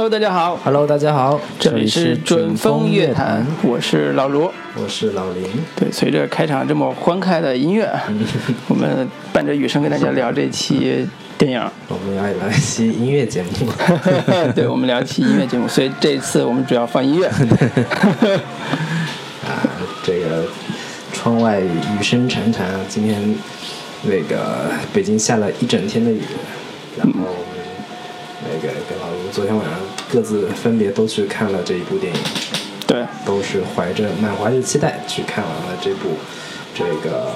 Hello，大家好，Hello，大家好，这里是准风乐坛，我是老卢。我是老林。对，随着开场这么欢快的音乐，我们伴着雨声跟大家聊这期电影。我们要聊一期音乐节目。对，我们聊一期音乐节目，所以这一次我们主要放音乐。啊，这个窗外雨声潺潺，今天那个北京下了一整天的雨，然后我们那个跟老卢昨天晚上各自分别都去看了这一部电影，对，都是怀着满怀着期待去看完了这部这个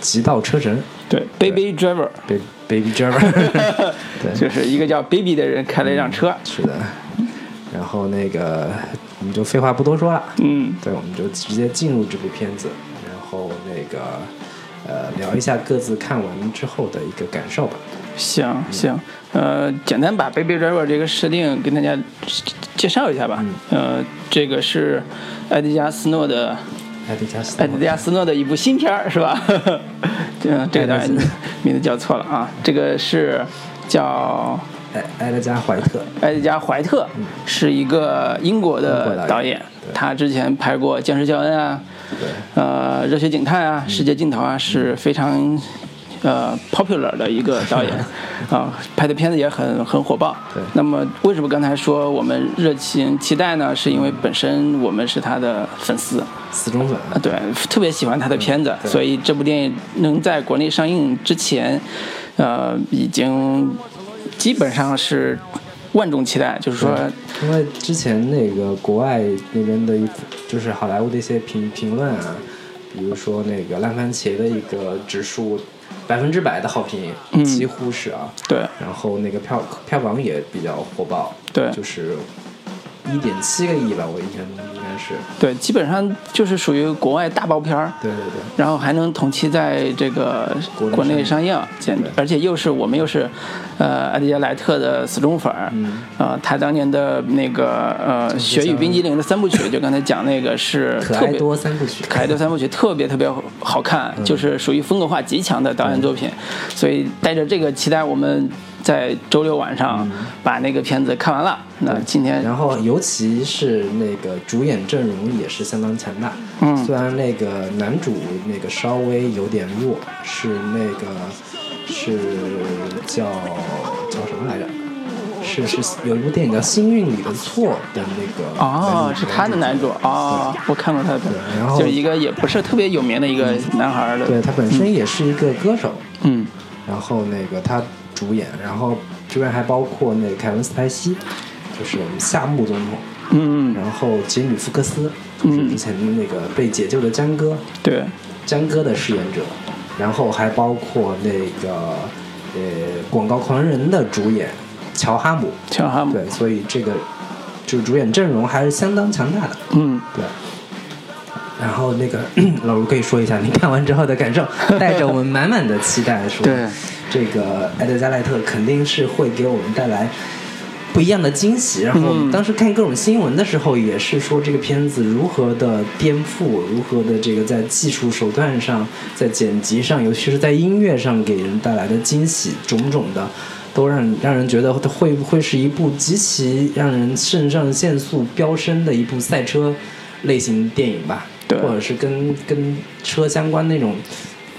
《极道车神》。对，Baby Driver，Baby Baby Driver，对，就是一个叫 Baby 的人开了一辆车。是的。然后那个我们就废话不多说了，嗯，对，我们就直接进入这部片子，然后那个呃聊一下各自看完之后的一个感受吧。行行，呃，简单把 Baby Driver 这个设定跟大家介绍一下吧。呃，这个是艾迪加斯诺的艾迪加斯艾迪加斯诺的一部新片儿是吧？嗯，这个 名字叫错了啊，这个是叫艾艾德加怀特，艾迪加怀特，是一个英国的导演，他之前拍过《僵尸肖恩》啊，呃，《热血警探》啊，《世界尽头》啊，是非常呃 popular 的一个导演 啊，拍的片子也很很火爆。对那么为什么刚才说我们热情期待呢？是因为本身我们是他的粉丝。死忠粉，啊，对，特别喜欢他的片子，所以这部电影能在国内上映之前，呃，已经基本上是万众期待，就是说，因为之前那个国外那边的一就是好莱坞的一些评评论啊，比如说那个烂番茄的一个指数百分之百的好评，嗯。几乎是啊，对。然后那个票票房也比较火爆，对。就是一点七个亿吧，我印象中是，对，基本上就是属于国外大爆片儿。对对对，然后还能同期在这个国内上上映，简而且又是我们又是，呃，艾迪加莱特的死忠粉儿，嗯。呃，他当年的那个呃《雪与冰激凌》的三部曲，就刚才讲那个是特别多三部曲，可爱多三部曲特别特别好看，就是属于风格化极强的导演作品，所以带着这个期待，我们在周六晚上把那个片子看完了。那今天然后尤其是那个主演阵容也是相当强大，嗯。虽然那个男主那个稍微有点弱，是那个是叫叫什么来着？是是有一部电影叫《幸运里的错》的那个哦，是他的男主哦，我看过他的对然，后就一个也不是特别有名的一个男孩儿的，对他本身也是一个歌手，嗯。然后那个他主演，然后这边还包括那个凯文斯派西，就是我们夏目总统，嗯。嗯，然后杰米福克斯，就是之前那个被解救的江哥，对。江哥的饰演者，然后还包括那个呃广告狂人的主演乔哈姆，乔哈姆，对，所以这个就是主演阵容还是相当强大的，嗯。对。然后那个 老卢可以说一下你看完之后的感受，带着我们满满的期待说，对这个埃德加莱特肯定是会给我们带来不一样的惊喜。然后我们当时看各种新闻的时候，也是说这个片子如何的颠覆，如何的这个在技术手段上，在剪辑上，尤其是在音乐上给人带来的惊喜，种种的。都让让人觉得会不会是一部极其让人肾上腺素飙升的一部赛车类型电影吧，对或者是跟跟车相关那种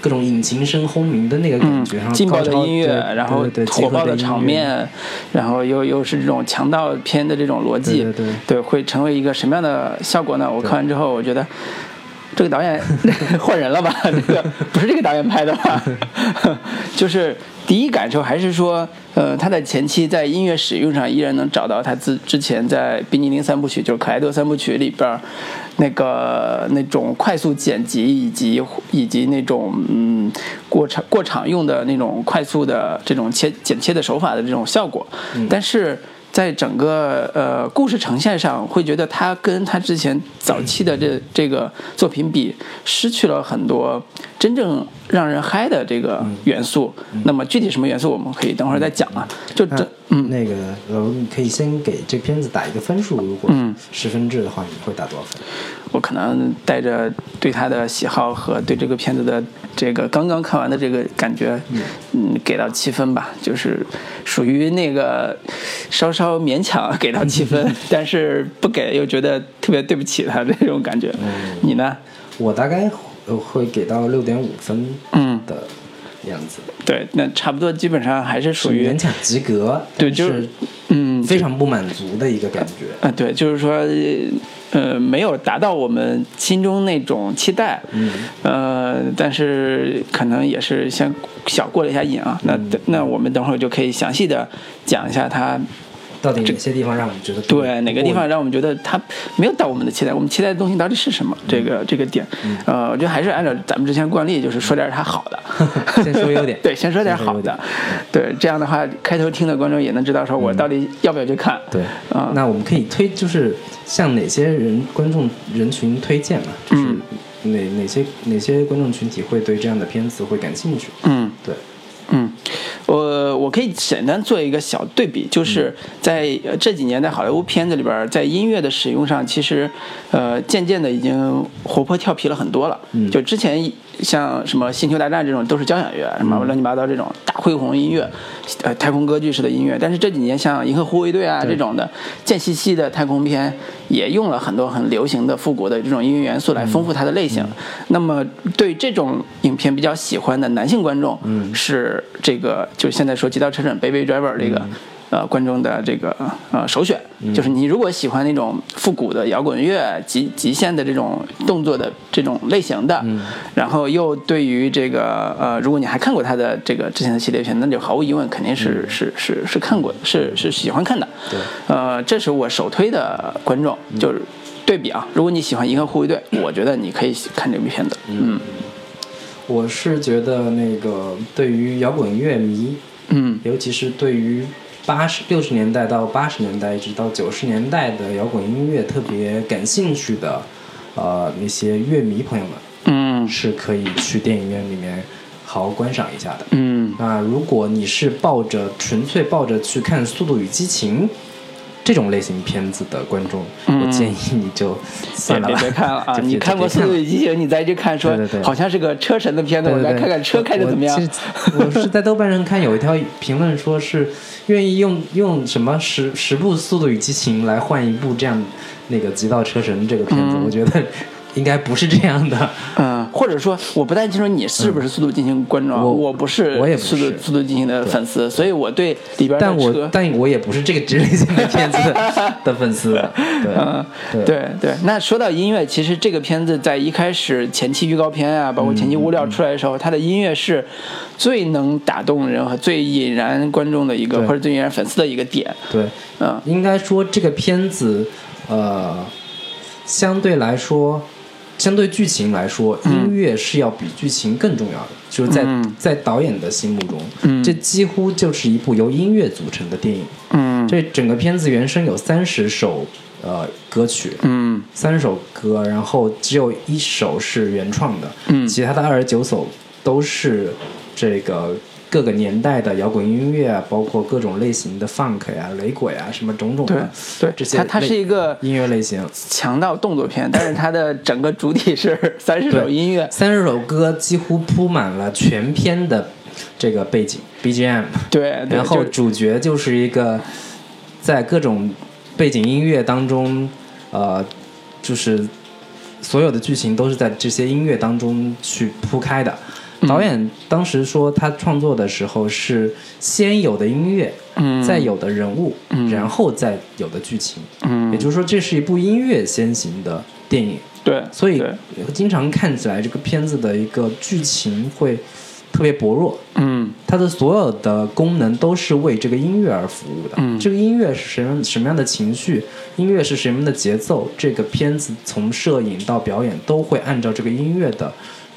各种引擎声轰鸣的那个感觉，然后嗯劲爆的音乐，然后火爆的场面，然后又又是这种强盗片的这种逻辑，对对对会成为一个什么样的效果呢？我看完之后，我觉得这个导演 换人了吧？这个不是这个导演拍的吧？就是第一感受还是说，呃，他在前期在音乐使用上依然能找到他之之前在《冰激凌三部曲》就是《可爱多三部曲》里边儿那个那种快速剪辑以及以及那种嗯过场过场用的那种快速的这种切剪切的手法的这种效果，但是。在整个呃故事呈现上，会觉得他跟他之前早期的这这个作品比，失去了很多真正让人嗨的这个元素。那么具体什么元素，我们可以等会儿再讲啊。就这嗯，那个我们可以先给这片子打一个分数，如果嗯十分制的话，你会打多少分？我可能带着对他的喜好和对这个片子的这个刚刚看完的这个感觉，嗯，给到七分吧，就是属于那个稍稍勉强给到七分，但是不给又觉得特别对不起他这种感觉。你呢？我大概呃会给到六点五分嗯，的样子，对，那差不多基本上还是属于勉强及格，对就是嗯非常不满足的一个感觉。啊，对，就是说，呃，没有达到我们心中那种期待，嗯，呃，但是可能也是先小过了一下瘾啊。那、嗯那我们等会儿就可以详细的讲一下它到底哪些地方让我们觉得对哪个地方让我们觉得它没有到我们的期待，我们期待的东西到底是什么？这个这个点，呃，我觉得还是按照咱们之前惯例，就是说点儿它好的。先说优点 对，先说点好的，对，这样的话，开头听的观众也能知道说我到底要不要去看。对啊那我们可以推，就是向哪些人观众人群推荐嘛？就是嗯哪哪些哪些观众群体会对这样的片子会感兴趣？嗯。对，嗯，我我可以简单做一个小对比，就是在呃这几年在好莱坞片子里边，在音乐的使用上，其实呃渐渐的已经活泼调皮了很多了。嗯。就之前像什么《星球大战》这种都是交响乐，什么乱七八糟这种大恢宏音乐，呃太空歌剧式的音乐，但是这几年像《银河护卫队》啊对。这种的间隙隙的太空片，也用了很多很流行的复古的这种音乐元素来丰富它的类型。那么对这种影片比较喜欢的男性观众，嗯。是这个就是现在说《极道车神》（Baby Driver） 这个。呃，观众的这个呃首选，就是你如果喜欢那种复古的摇滚乐、极极限的这种动作的这种类型的，然后又对于这个呃，如果你还看过他的这个之前的系列片，那就毫无疑问肯定是、是是是看过的，是是喜欢看的。对，呃，这是我首推的观众，就是对比啊，如果你喜欢《银河护卫队》，我觉得你可以看这部片子。嗯。我是觉得那个对于摇滚乐迷，嗯。尤其是对于八十六十年代到八十年代一直到九十年代的摇滚音乐特别感兴趣的，呃，那些乐迷朋友们嗯是可以去电影院里面好好观赏一下的。嗯那如果你是抱着纯粹抱着去看《速度与激情》这种类型片子的观众，嗯我建议你就别算了吧，别别看了 啊！你看过《速度与激情》，你再去看，说对对对好像是个车神的片子，我来看看车开的怎么样 我。是在豆瓣上看有一条评论说是愿意用用什么十十部《速度与激情》来换一部这样那个《极道车神》这个片子，嗯我觉得应该不是这样的。嗯，或者说，我不太清楚你是不是《速度进行》观众啊，我我不是我也不速度是《速度进行》的粉丝，所以我对里边的但我车，但我也不是这个职类型的片子的 的粉丝，对嗯，对。对对。那说到音乐，其实这个片子在一开始前期预告片啊，包括前期物料出来的时候，它的音乐是最能打动人和最引燃观众的一个，或者最引燃粉丝的一个点。对，嗯。应该说这个片子，呃，相对来说，相对剧情来说，音乐是要比剧情更重要的。就是在、嗯。在导演的心目中，嗯。这几乎就是一部由音乐组成的电影。嗯。这整个片子原声有三十首呃歌曲，嗯。三首歌，然后只有一首是原创的，嗯。其他的二十九首都是这个各个年代的摇滚音乐啊，包括各种类型的 funk 呀、雷鬼啊，什么种种的对这，些它它是一个音乐类型。强盗动作片，但是它的整个主体是三十首音乐。三十首歌几乎铺满了全片的这个背景 BGM，对，对然后主角就是一个在各种背景音乐当中，呃，就是所有的剧情都是在这些音乐当中去铺开的。嗯导演当时说，他创作的时候是先有的音乐，嗯。再有的人物，嗯。然后再有的剧情。嗯。也就是说，这是一部音乐先行的电影，对，所以经常看起来这个片子的一个剧情会特别薄弱。嗯。它的所有的功能都是为这个音乐而服务的。嗯。这个音乐是什么什么样的情绪，音乐是什么样的节奏，这个片子从摄影到表演都会按照这个音乐的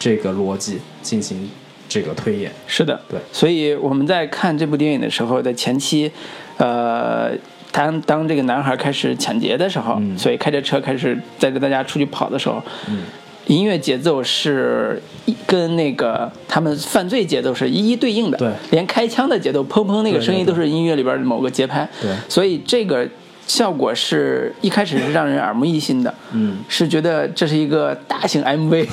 这个逻辑进行这个推演。是的，对。所以我们在看这部电影的时候在前期，呃，当当这个男孩开始抢劫的时候，嗯。所以开着车开始带着大家出去跑的时候，嗯。音乐节奏是一跟那个他们犯罪节奏是一一对应的，对。连开枪的节奏砰砰那个声音都是音乐里边的某个节拍，对。所以这个效果是一开始是让人耳目一新的，嗯，是觉得这是一个大型 MV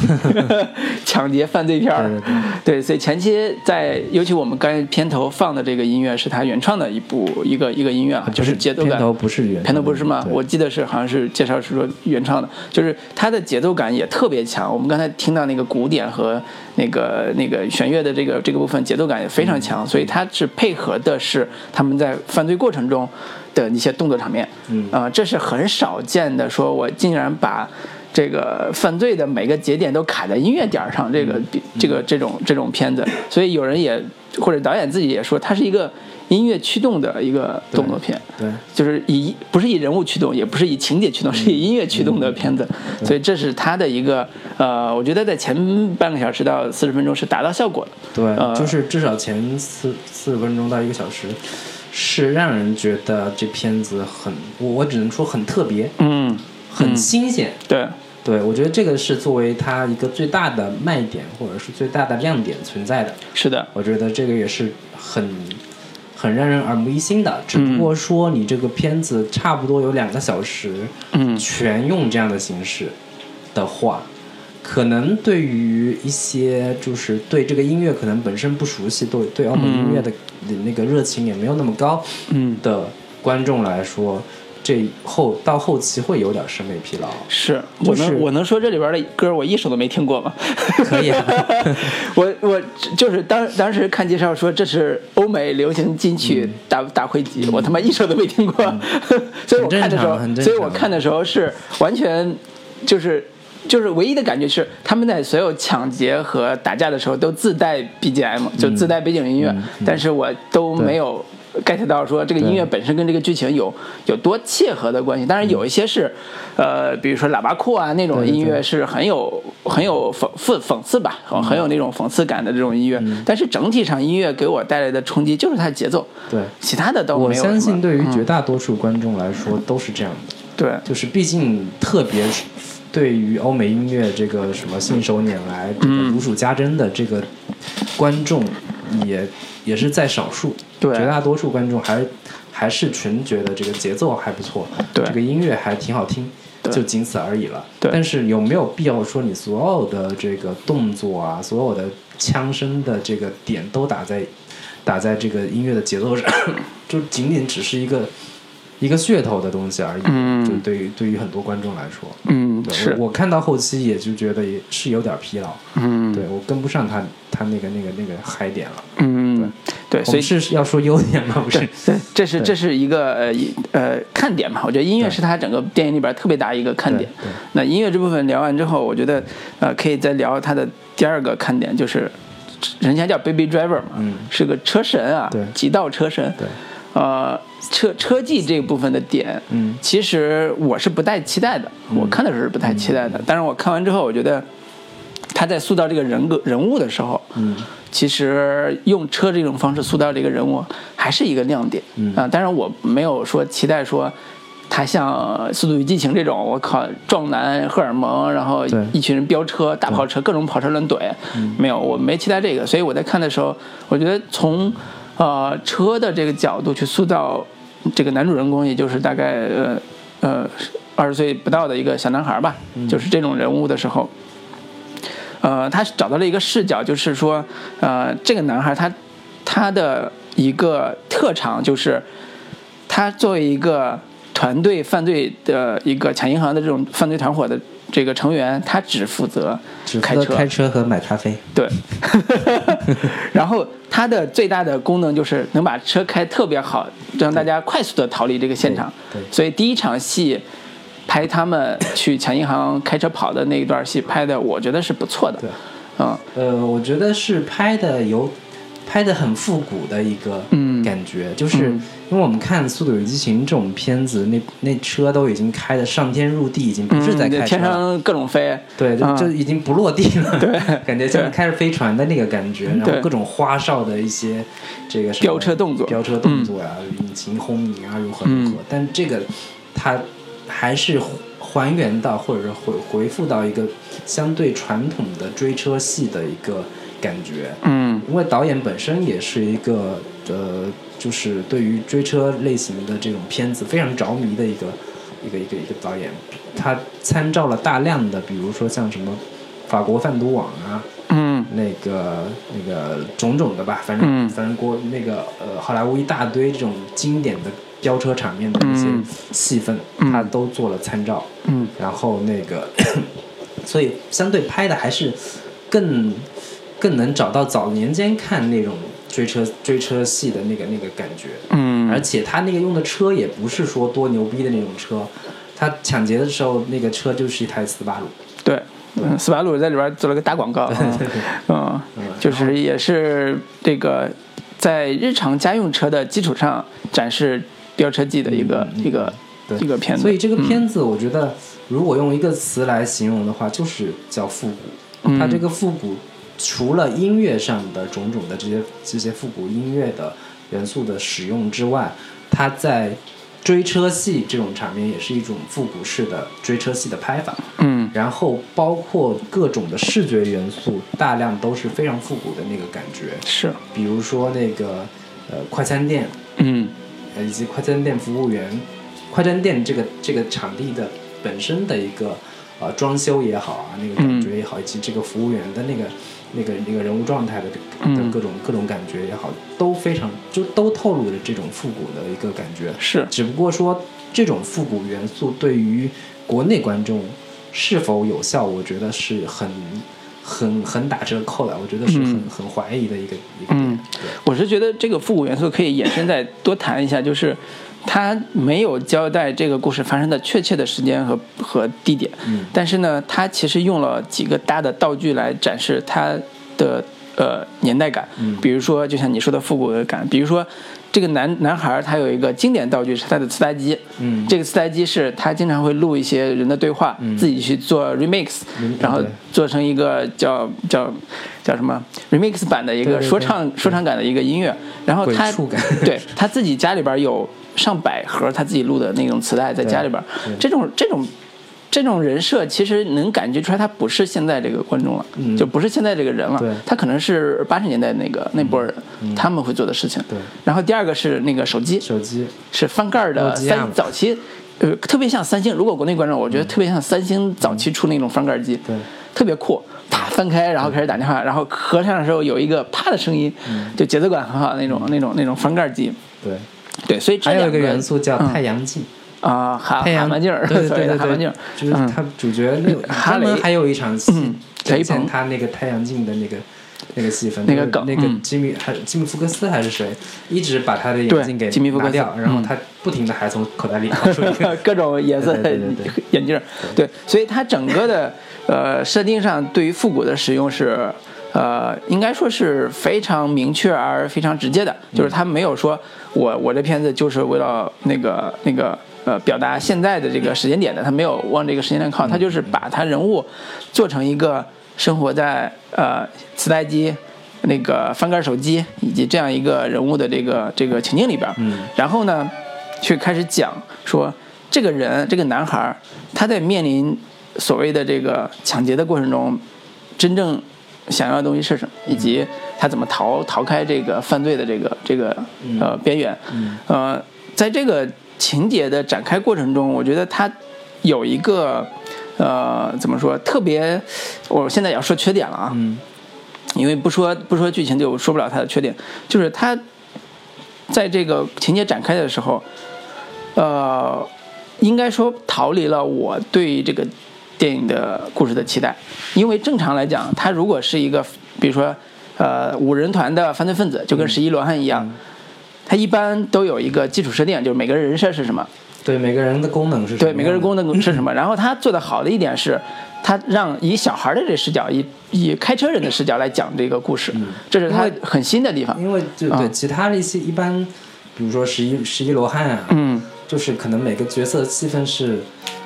抢劫犯罪片儿，对对对，所以前期在尤其我们刚才片头放的这个音乐是他原创的一部一个一个音乐啊，就是节奏感。片头不是原片头不是吗？我记得是好像是介绍是说原创的，就是它的节奏感也特别强。我们刚才听到那个鼓点和那个那个弦乐的这个这个部分节奏感也非常嗯强，所以它是配合的是他们在犯罪过程中的一些动作场面。嗯啊、这是很少见的，说我竟然把。这个犯罪的每个节点都卡在音乐点儿上，这个嗯比这个这种这种片子，所以有人也或者导演自己也说，它是一个音乐驱动的一个动作片。对就是以不是以人物驱动，也不是以情节驱动，是以音乐驱动的片子，所以这是他的一个呃，我觉得在前半个小时到四十分钟是达到效果的。对，呃就是至少前四四十分钟到一个小时，是让人觉得这片子很，我我只能说很特别，嗯，很新鲜。对，对，我觉得这个是作为它一个最大的卖点，或者是最大的亮点存在的。是的，我觉得这个也是很很让人耳目一新的。只不过说你这个片子差不多有两个小时，嗯全用这样的形式的话，可能对于一些就是对这个音乐可能本身不熟悉，对对澳门音乐的那个热情也没有那么高嗯，的观众来说，这后到后期会有点审美疲劳。是就是我能我能说这里边的歌我一首都没听过吗？可以啊 我我就是当当时看介绍说这是欧美流行金曲嗯大大汇集，我他妈一首都没听过，所以我看的时候所以我看的时候是完全就是。就是唯一的感觉是，他们在所有抢劫和打架的时候都自带 BGM，就自带背景音乐，嗯但是我都没有 get 到说这个音乐本身跟这个剧情有有多切合的关系。当然有一些是，呃，比如说喇叭裤啊那种音乐是很有很有讽讽讽刺吧，很有那种讽刺感的这种音乐。嗯但是整体上音乐给我带来的冲击就是它的节奏，对，其他的都我没有我。相信对于嗯绝大多数观众来说都是这样的。对就是毕竟特别是对于欧美音乐这个什么信手拈来、这个嗯如数家珍的这个观众也也是在少数，对绝大多数观众还还是纯觉得这个节奏还不错，对这个音乐还挺好听。对就仅此而已了。对但是有没有必要说你所有的这个动作啊，所有的枪声的这个点都打在打在这个音乐的节奏上，就仅仅只是一个一个噱头的东西而已。嗯就对于对于很多观众来说，对嗯是我我看到后期也就觉得也是有点疲劳，嗯对我跟不上他他那个那个那个嗨点了。嗯对，对所以是要说优点吗？不是对，这是这是一个呃一呃看点嘛。我觉得音乐是他整个电影里边特别大一个看点。那音乐这部分聊完之后，我觉得呃可以再聊他的第二个看点，就是人家叫 Baby Driver 嘛，嗯是个车神啊对，极道车神。对，呃，车车技这部分的点，嗯。其实我是不太期待的。我看的时候是不太期待的，但是我看完之后，我觉得他在塑造这个人格人物的时候，嗯。其实用车这种方式塑造这个人物还是一个亮点。嗯。啊，当然我没有说期待说他像《速度与激情》这种，我靠，壮男荷尔蒙，然后一群人飙车、大跑车、各种跑车乱怼，没有，我没期待这个。所以我在看的时候，我觉得从呃车的这个角度去塑造这个男主人公，也就是大概呃呃二十岁不到的一个小男孩吧，就是这种人物的时候。呃，他找到了一个视角，就是说，呃，这个男孩他他的一个特长就是，他作为一个团队犯罪的一个抢银行的这种犯罪团伙的这个成员，他只负责开车，责开车和买咖啡。对，然后它的最大的功能就是能把车开特别好，让大家快速的逃离这个现场。所以第一场戏拍他们去抢银行开车跑的那一段戏拍的，我觉得是不错的。对，嗯，呃，我觉得是拍的有拍的很复古的一个嗯。感觉，就是嗯。因为我们看《速度与激情》这种片子，那那车都已经开的上天入地，已经不是在嗯开车了。天上各种飞，对，就嗯就已经不落地了，对。感觉像开着飞船的那个感觉，然后各种花哨的一些这个飙车动作。飙车动作呀、引擎轰鸣啊，如何如何。嗯。但这个它还是还原到或者是回回复到一个相对传统的追车戏的一个感觉。嗯。因为导演本身也是一个呃，就是对于追车类型的这种片子非常着迷的一个一个一个一个导演，他参照了大量的，比如说像什么法国贩毒网啊，嗯。那个那个种种的吧，反正、嗯。反正国那个呃好莱坞一大堆这种经典的飙车场面的一些嗯。戏份，嗯。他都做了参照。嗯。然后那个，所以相对拍的还是更更能找到早年间看那种追车追车戏的那个那个感觉，嗯，而且他那个用的车也不是说多牛逼的那种车，他抢劫的时候那个车就是一台斯巴鲁，对，嗯，斯巴鲁在里边做了个打广告，嗯就是也是这个在日常家用车的基础上展示飙车技的一个一个一个片子，所以这个嗯片子我觉得如果用一个词来形容的话，就是叫复古。嗯。它这个复古除了音乐上的种种的这些这些复古音乐的元素的使用之外，它在追车戏这种场面也是一种复古式的追车戏的拍法。嗯。然后包括各种的视觉元素，大量都是非常复古的那个感觉。是，比如说那个呃快餐店，嗯。呃以及快餐店服务员，快餐店这个这个场地的本身的一个呃装修也好啊，那个感觉也好，以及这个服务员的那个那个那个人物状态的的嗯各种各种感觉也好，都非常就都透露着这种复古的一个感觉。是，只不过说这种复古元素对于国内观众是否有效，我觉得是很很很打折扣的，我觉得是很、嗯很怀疑的一个一个点。嗯我是觉得这个复古元素可以延伸再多谈一下，就是他没有交代这个故事发生的确切的时间和和地点，嗯。但是呢，他其实用了几个大的道具来展示他的呃年代感，嗯。比如说就像你说的复古的感，比如说这个男男孩他有一个经典道具是他的磁带机，嗯。这个磁带机是他经常会录一些人的对话，嗯。自己去做 remix，、嗯然后做成一个叫叫叫什么？remix 版的一个说唱说唱感的一个音乐，然后他对他自己家里边有上百盒他自己录的那种磁带在家里边，这种这种。这种人设其实能感觉出来，他不是现在这个观众了，嗯就不是现在这个人了对，他可能是八十年代那个那波人，他们会做的事情。对然后第二个是那个手机，手机，是翻盖的三早期，呃，特别像三星。如果国内观众，我觉得特别像三星早期出那种翻盖儿机，对特别酷。啪翻开，然后开始打电话，然后合上的时候有一个啪的声音，嗯就节奏感很好那种那种那种翻盖机。对，对，所以这还有一个个元素叫嗯。太阳镜。啊，哈太阳蛤蟆镜儿，对对对对镜儿，就是嗯。他主角那个 哈雷还有一场戏雷鹏现他那个太阳镜的那个那个戏份，那个梗那个吉米还吉米福克斯还是谁，一直把他的眼镜给吉米福克斯拿掉，然后嗯。他不停的还从口袋里 各种颜色眼镜儿，对，所以他整个的呃设定上对于复古的使用是呃应该说是非常明确而非常直接的，就是他没有说我我这片子就是为了那个那个呃表达现在的这个时间点的，他没有往这个时间点靠，他就是把他人物做成一个生活在呃磁带机。那个翻盖手机以及这样一个人物的这个这个情境里边，嗯然后呢，去开始讲说这个人这个男孩他在面临所谓的这个抢劫的过程中，真正想要的东西是什么，以及他怎么逃逃开这个犯罪的这个这个呃边缘。呃，在这个情节的展开过程中，我觉得他有一个呃怎么说特别，我现在也要说缺点了啊。嗯。因为不说不说剧情就说不了他的缺点，就是他在这个情节展开的时候，呃，应该说逃离了我对这个电影的故事的期待。因为正常来讲，他如果是一个比如说呃五人团的犯罪分子，就跟十一罗汉一样，它一般都有一个基础设定，就是每个人人设是什么，对每个人的功能是什么。对每个人功能是什么。然后他做的好的一点是，他让以小孩的这视角，以以开车人的视角来讲这个故事，这是他很新的地方。因为就对其他的一些一般，比如说十一十一罗汉啊，嗯，就是可能每个角色的戏份是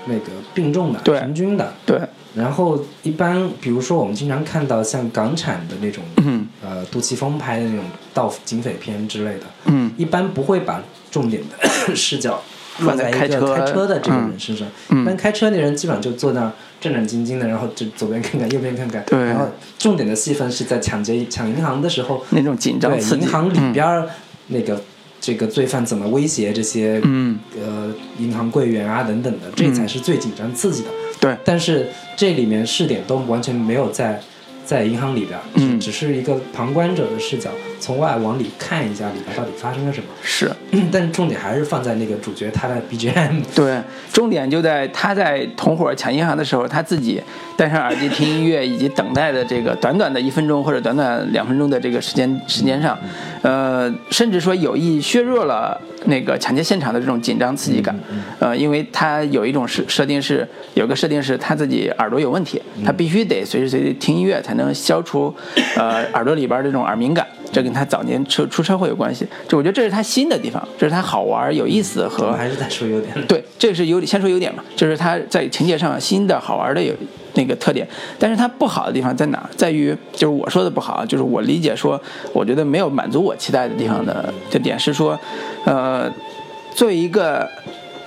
那个并重的、平均的。对，然后一般，比如说我们经常看到像港产的那种，嗯。呃，杜琪峰拍的那种盗警匪片之类的，嗯。一般不会把重点的 视角落在一个开车的这个嗯人身上。嗯。一般开车那人基本上就坐那儿战战兢兢的，然后就左边看看右边看看。对。然后重点的戏份是在抢劫抢银行的时候，那种紧张对银行里嗯。边儿那个这个罪犯怎么威胁这些嗯。呃银行柜员啊等等的，这才是最紧张刺激的。对，但是这里面试点都完全没有在在银行里边儿，嗯只只是一个旁观者的视角，从外往里看一下里边到底发生了什么。是。但重点还是放在那个主角他的 BGM。对，重点就在他在同伙抢银行的时候，他自己戴上耳机听音乐，以及等待的这个短短的一分钟或者短短两分钟的这个时间时间上，呃，甚至说有意削弱了那个抢劫现场的这种紧张刺激感。呃，因为他有一种设设定是有个设定是他自己耳朵有问题，他必须得随时随地听音乐才能消除 呃耳朵里边这种耳鸣感。这跟他早年出出车祸有关系，就我觉得这是他新的地方，这是他好玩有意思我和们还是在说优点。对，这是优点，先说优点嘛，就是他在情节上新的好玩的有那个特点，但是它不好的地方在哪儿？在于就是我说的不好，就是我理解说，我觉得没有满足我期待的地方的这点是说，呃，作为一个。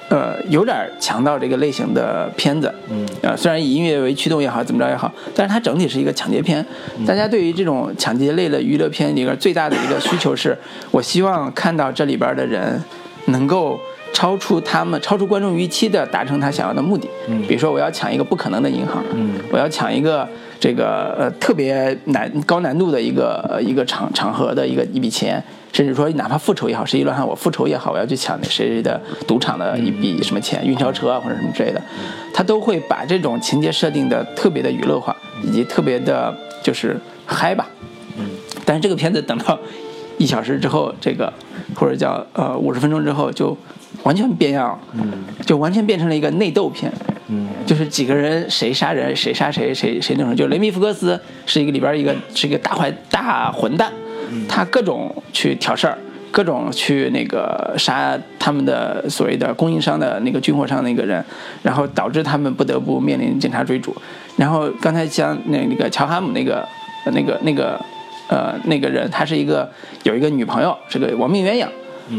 呃，有点强盗这个类型的片子，嗯，呃，虽然以音乐为驱动也好，怎么着也好，但是它整体是一个抢劫片。大家对于这种抢劫类的娱乐片里边最大的一个需求是，我希望看到这里边的人能够超出他们、超出观众预期的达成他想要的目的。嗯。比如说我要抢一个不可能的银行，嗯。我要抢一个这个呃特别难高难度的一个呃一个场场合的一个一笔钱，甚至说哪怕复仇也好，十一乱汉我复仇也好，我要去抢那谁谁的赌场的一笔什么钱，运钞车啊或者什么之类的，他都会把这种情节设定的特别的娱乐化，以及特别的就是嗨吧。嗯。但是这个片子等到一小时之后，这个或者叫呃五十分钟之后，就完全变样就完全变成了一个内斗片。嗯就是几个人谁杀人谁杀谁谁谁那种，就雷米福克斯是一个里边一个是一个大坏大混蛋，他各种去挑事儿，各种去那个杀他们的所谓的供应商的那个军火商那个人，然后导致他们不得不面临警察追逐。然后刚才像那那个乔哈姆那个呃那个那个呃那个人，他是一个有一个女朋友，是个亡命鸳鸯。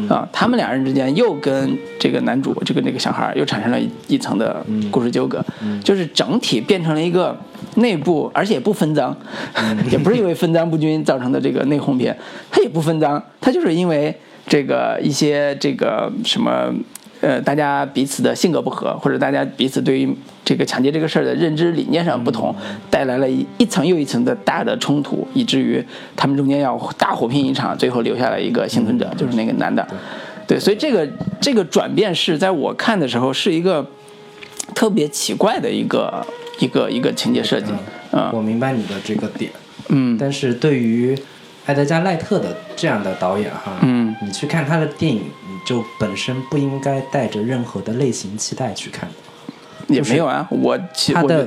啊，他们两人之间又跟这个男主这个那个小孩又产生了一一层的故事纠葛，就是整体变成了一个内部，而且也不分赃，也不是因为分赃不均造成的这个内讧片，它也不分赃，它就是因为这个一些这个什么。呃，大家彼此的性格不合，或者大家彼此对于这个抢劫这个事儿的认知理念上不同，带来了一一层又一层的大的冲突，以至于他们中间要大火拼一场，最后留下了一个幸存者，就是那个男的。对，所以这个这个转变是在我看的时候是一个特别奇怪的一个一个一个情节设计，嗯。我明白你的这个点，嗯。但是对于埃德加·赖特的这样的导演哈，嗯你去看他的电影，你就本身不应该带着任何的类型期待去看。也没有啊，我其他的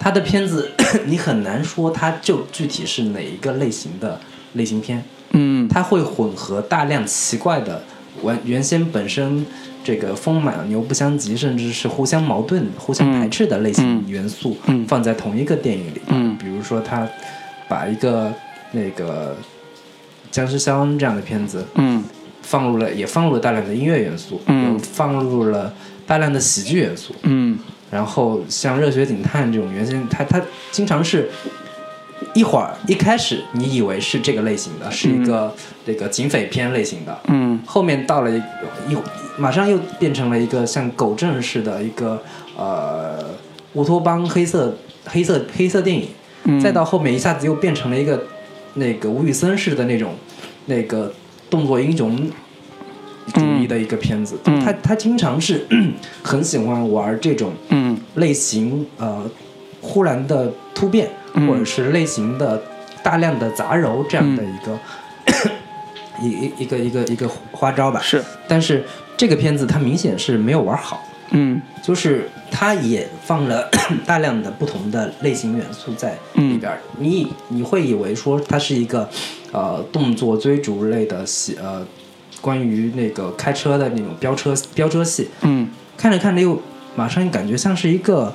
他的片子，你很难说他就具体是哪一个类型的类型片，嗯他会混合大量奇怪的原原先本身这个风马牛不相及，甚至是互相矛盾、互相排斥的类型嗯元素，嗯放在同一个电影里。嗯比如说他把一个那个僵尸肖恩这样的片子嗯。放入了，也放入了大量的音乐元素，嗯。放入了大量的喜剧元素。嗯。然后像《热血警探》这种原先，它它经常是一会儿一开始你以为是这个类型的，是一个这个警匪片类型的，嗯。后面到了一一马上又变成了一个像狗正似的一个呃乌托邦黑色黑色黑色电影，嗯，再到后面一下子又变成了一个那个吴宇森式的那种那个动作英雄主义的一个片子，嗯。他他经常是 很喜欢玩这种嗯。类型呃忽然的突变，嗯。或者是类型的大量的杂糅这样的一个、一一一个一个一个花招吧。是。但是这个片子它明显是没有玩好，嗯。就是它也放了 大量的不同的类型元素在里边儿。你你会以为说它是一个呃动作追逐类的戏，呃关于那个开车的那种飙车飙车戏，嗯。看着看着又马上感觉像是一个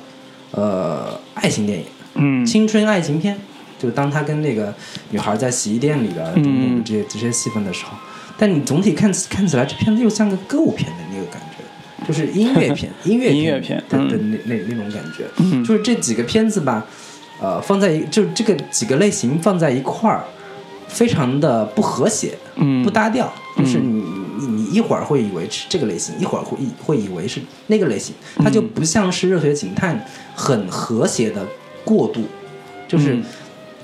呃爱情电影。嗯。青春爱情片，就当他跟那个女孩在洗衣店里边嗯。这些这些戏份的时候，但你总体看看起来这片子又像个歌舞片的就是音乐片，音 乐音乐片的的嗯那那那种感觉。就是这几个片子吧，呃，放在一就这个几个类型放在一块儿，非常的不和谐，嗯不搭调。就是你你你一会儿会以为是这个类型，一会儿会以会以为是那个类型，它就不像是热血警探很和谐的过渡，就是。嗯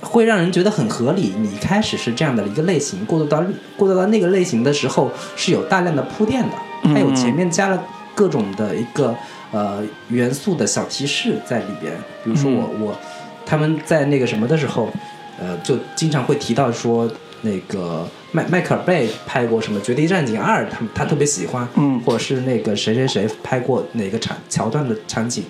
会让人觉得很合理。你一开始是这样的一个类型，过渡到过渡到那个类型的时候，是有大量的铺垫的，它有前面加了各种的一个呃元素的小提示在里边。比如说我、我他们在那个什么的时候，呃，就经常会提到说那个迈迈克尔贝拍过什么《绝地战警二》，他们他特别喜欢，嗯。或者是那个谁谁谁拍过哪个场桥段的场景，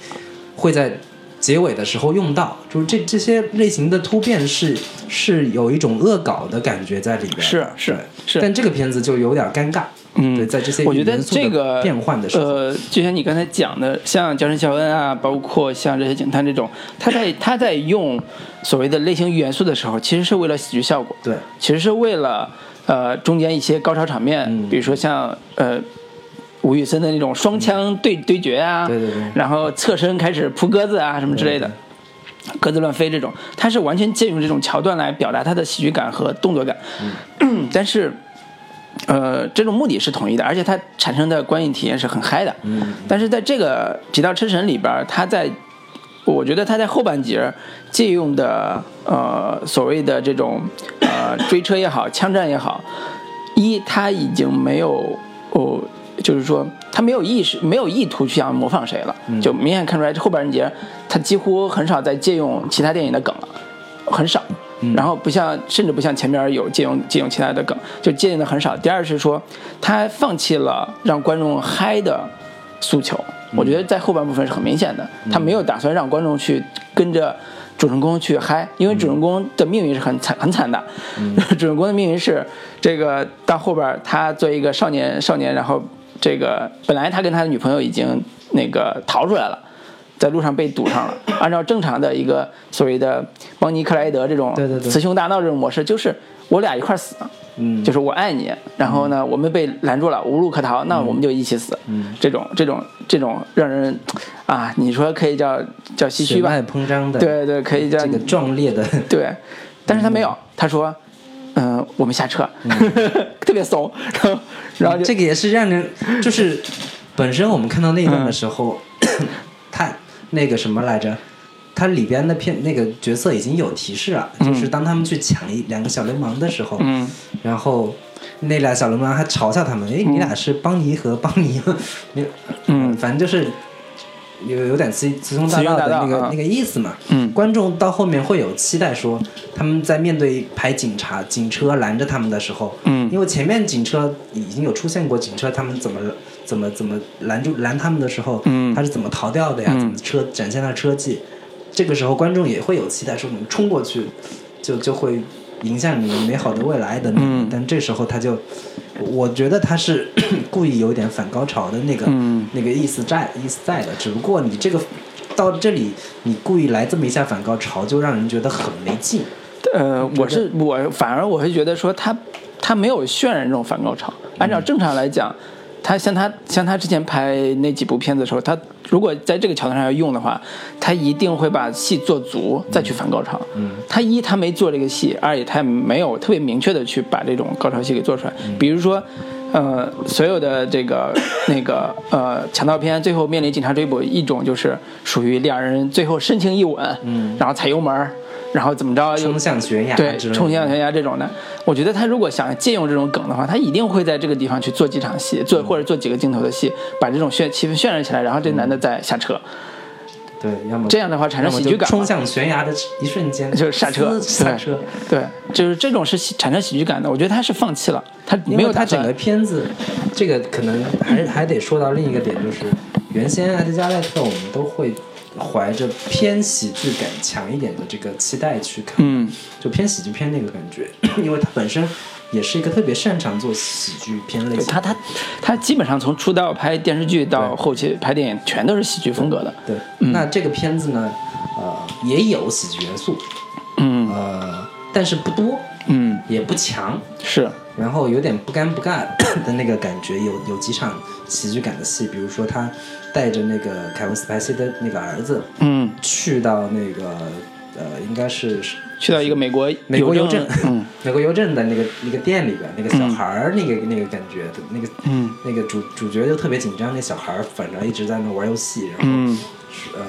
会在结尾的时候用到，就是这这些类型的突变是是有一种恶搞的感觉在里边，是是是。但这个片子就有点尴尬，嗯对，在这些我觉得这个变换的时候，呃，就像你刚才讲的，像《娇生肖恩》啊，包括像《这些警探》这种，他在他在用所谓的类型元素的时候，其实是为了喜剧效果，对，其实是为了呃中间一些高潮场面，嗯比如说像呃吴宇森的那种双枪对、对决啊，对对对然后侧身开始扑鸽子啊什么之类的。鸽子乱飞这种，他是完全借用这种桥段来表达他的喜剧感和动作感，嗯 但是，呃，这种目的是统一的，而且它产生的观影体验是很嗨的。嗯，但是在这个《极道车神》里边儿，他在，我觉得他在后半截借用的呃所谓的这种呃追车也好，枪战也好，一他已经没有哦。就是说，他没有意识、没有意图去想模仿谁了，就明显看出来，这后半截他几乎很少在借用其他电影的梗了，很少。然后不像，甚至不像前面有借用借用其他的梗，就借用的很少。第二是说，他放弃了让观众嗨的诉求，我觉得在后半部分是很明显的，他没有打算让观众去跟着主人公去嗨，因为主人公的命运是很惨很惨的，主人公的命运是这个到后边他作为一个少年少年，然后这个本来他跟他的女朋友已经那个逃出来了。在路上被堵上了。按照正常的一个所谓的邦尼克莱德这种雌雄大闹这种模式，就是我俩一块儿死，嗯，就是我爱你，然后呢，我们被拦住了，无路可逃，那我们就一起死。嗯，这种这种这种让人啊，你说可以叫叫唏嘘吧？血脉膨胀的，对对，可以叫这个壮烈的，对，但是他没有，他说，嗯、我们下车，特别怂，然后然后这个也是让人就是本身我们看到那一段的时候，他那个什么来着？他里边的片那个角色已经有提示了，就是当他们去抢一两个小流氓的时候，嗯。然后那俩小流氓还嘲笑他们，哎，你俩是邦尼和邦尼 嗯。反正就是有有点雌雌雄大大盗的那个啊。那个意思嘛。嗯。观众到后面会有期待说，他们在面对一排警察警车拦着他们的时候，嗯。因为前面警车已经有出现过警车，他们怎么怎么怎么拦住拦他们的时候，嗯他是怎么逃掉的呀？嗯怎么车展现他车技？这个时候观众也会有期待，说你们冲过去，就就会影响你们美好的未来等等。嗯但这时候他就，我觉得他是 故意有点反高潮的那个、嗯那个意思在意思在的，只不过你这个到这里你故意来这么一下反高潮，就让人觉得很没劲。呃，我是我反而我会觉得说他他没有渲染这种反高潮。按照正常来讲，他像他像他之前拍那几部片子的时候，他如果在这个桥段上要用的话，他一定会把戏做足再去反高潮。嗯，他一他没做这个戏，二也他没有特别明确的去把这种高潮戏给做出来。比如说。呃，所有的这个那个呃强盗片最后面临警察追捕，一种就是属于两人最后深情一吻，嗯然后踩油门儿，然后怎么着又冲向悬崖对，冲向悬崖这种的，我觉得他如果想借用这种梗的话，他一定会在这个地方去做几场戏，做或者做几个镜头的戏，把这种渲气氛渲染起来，然后这男的再下车，对，要么这样的话产生喜剧感冲向悬崖的一瞬间就是刹车，嘶刹车。对，对，就是这种是喜产生喜剧感的。我觉得他是放弃了，他没有他整个片子，这个可能还还得说到另一个点，就是原先埃德加·赖特我们都会怀着偏喜剧感强一点的这个期待去看，嗯。就偏喜剧片那个感觉，因为他本身也是一个特别擅长做喜剧片类型。他他他基本上从出道拍电视剧到后期拍电影，全都是喜剧风格的。对，嗯。那这个片子呢，呃，也有喜剧元素，嗯。呃，但是不多，嗯，也不强，是，然后有点不干不干 的那个感觉。有有几场喜剧感的戏，比如说他带着那个凯文·斯派西的那个儿子嗯，去到那个呃，应该是去到一个美国美国邮政，嗯。美国邮政的那个那个店里边，那个小孩儿那个、那个感觉，那个嗯。那个主主角就特别紧张，那小孩儿反正一直在那玩游戏，然后、嗯。呃，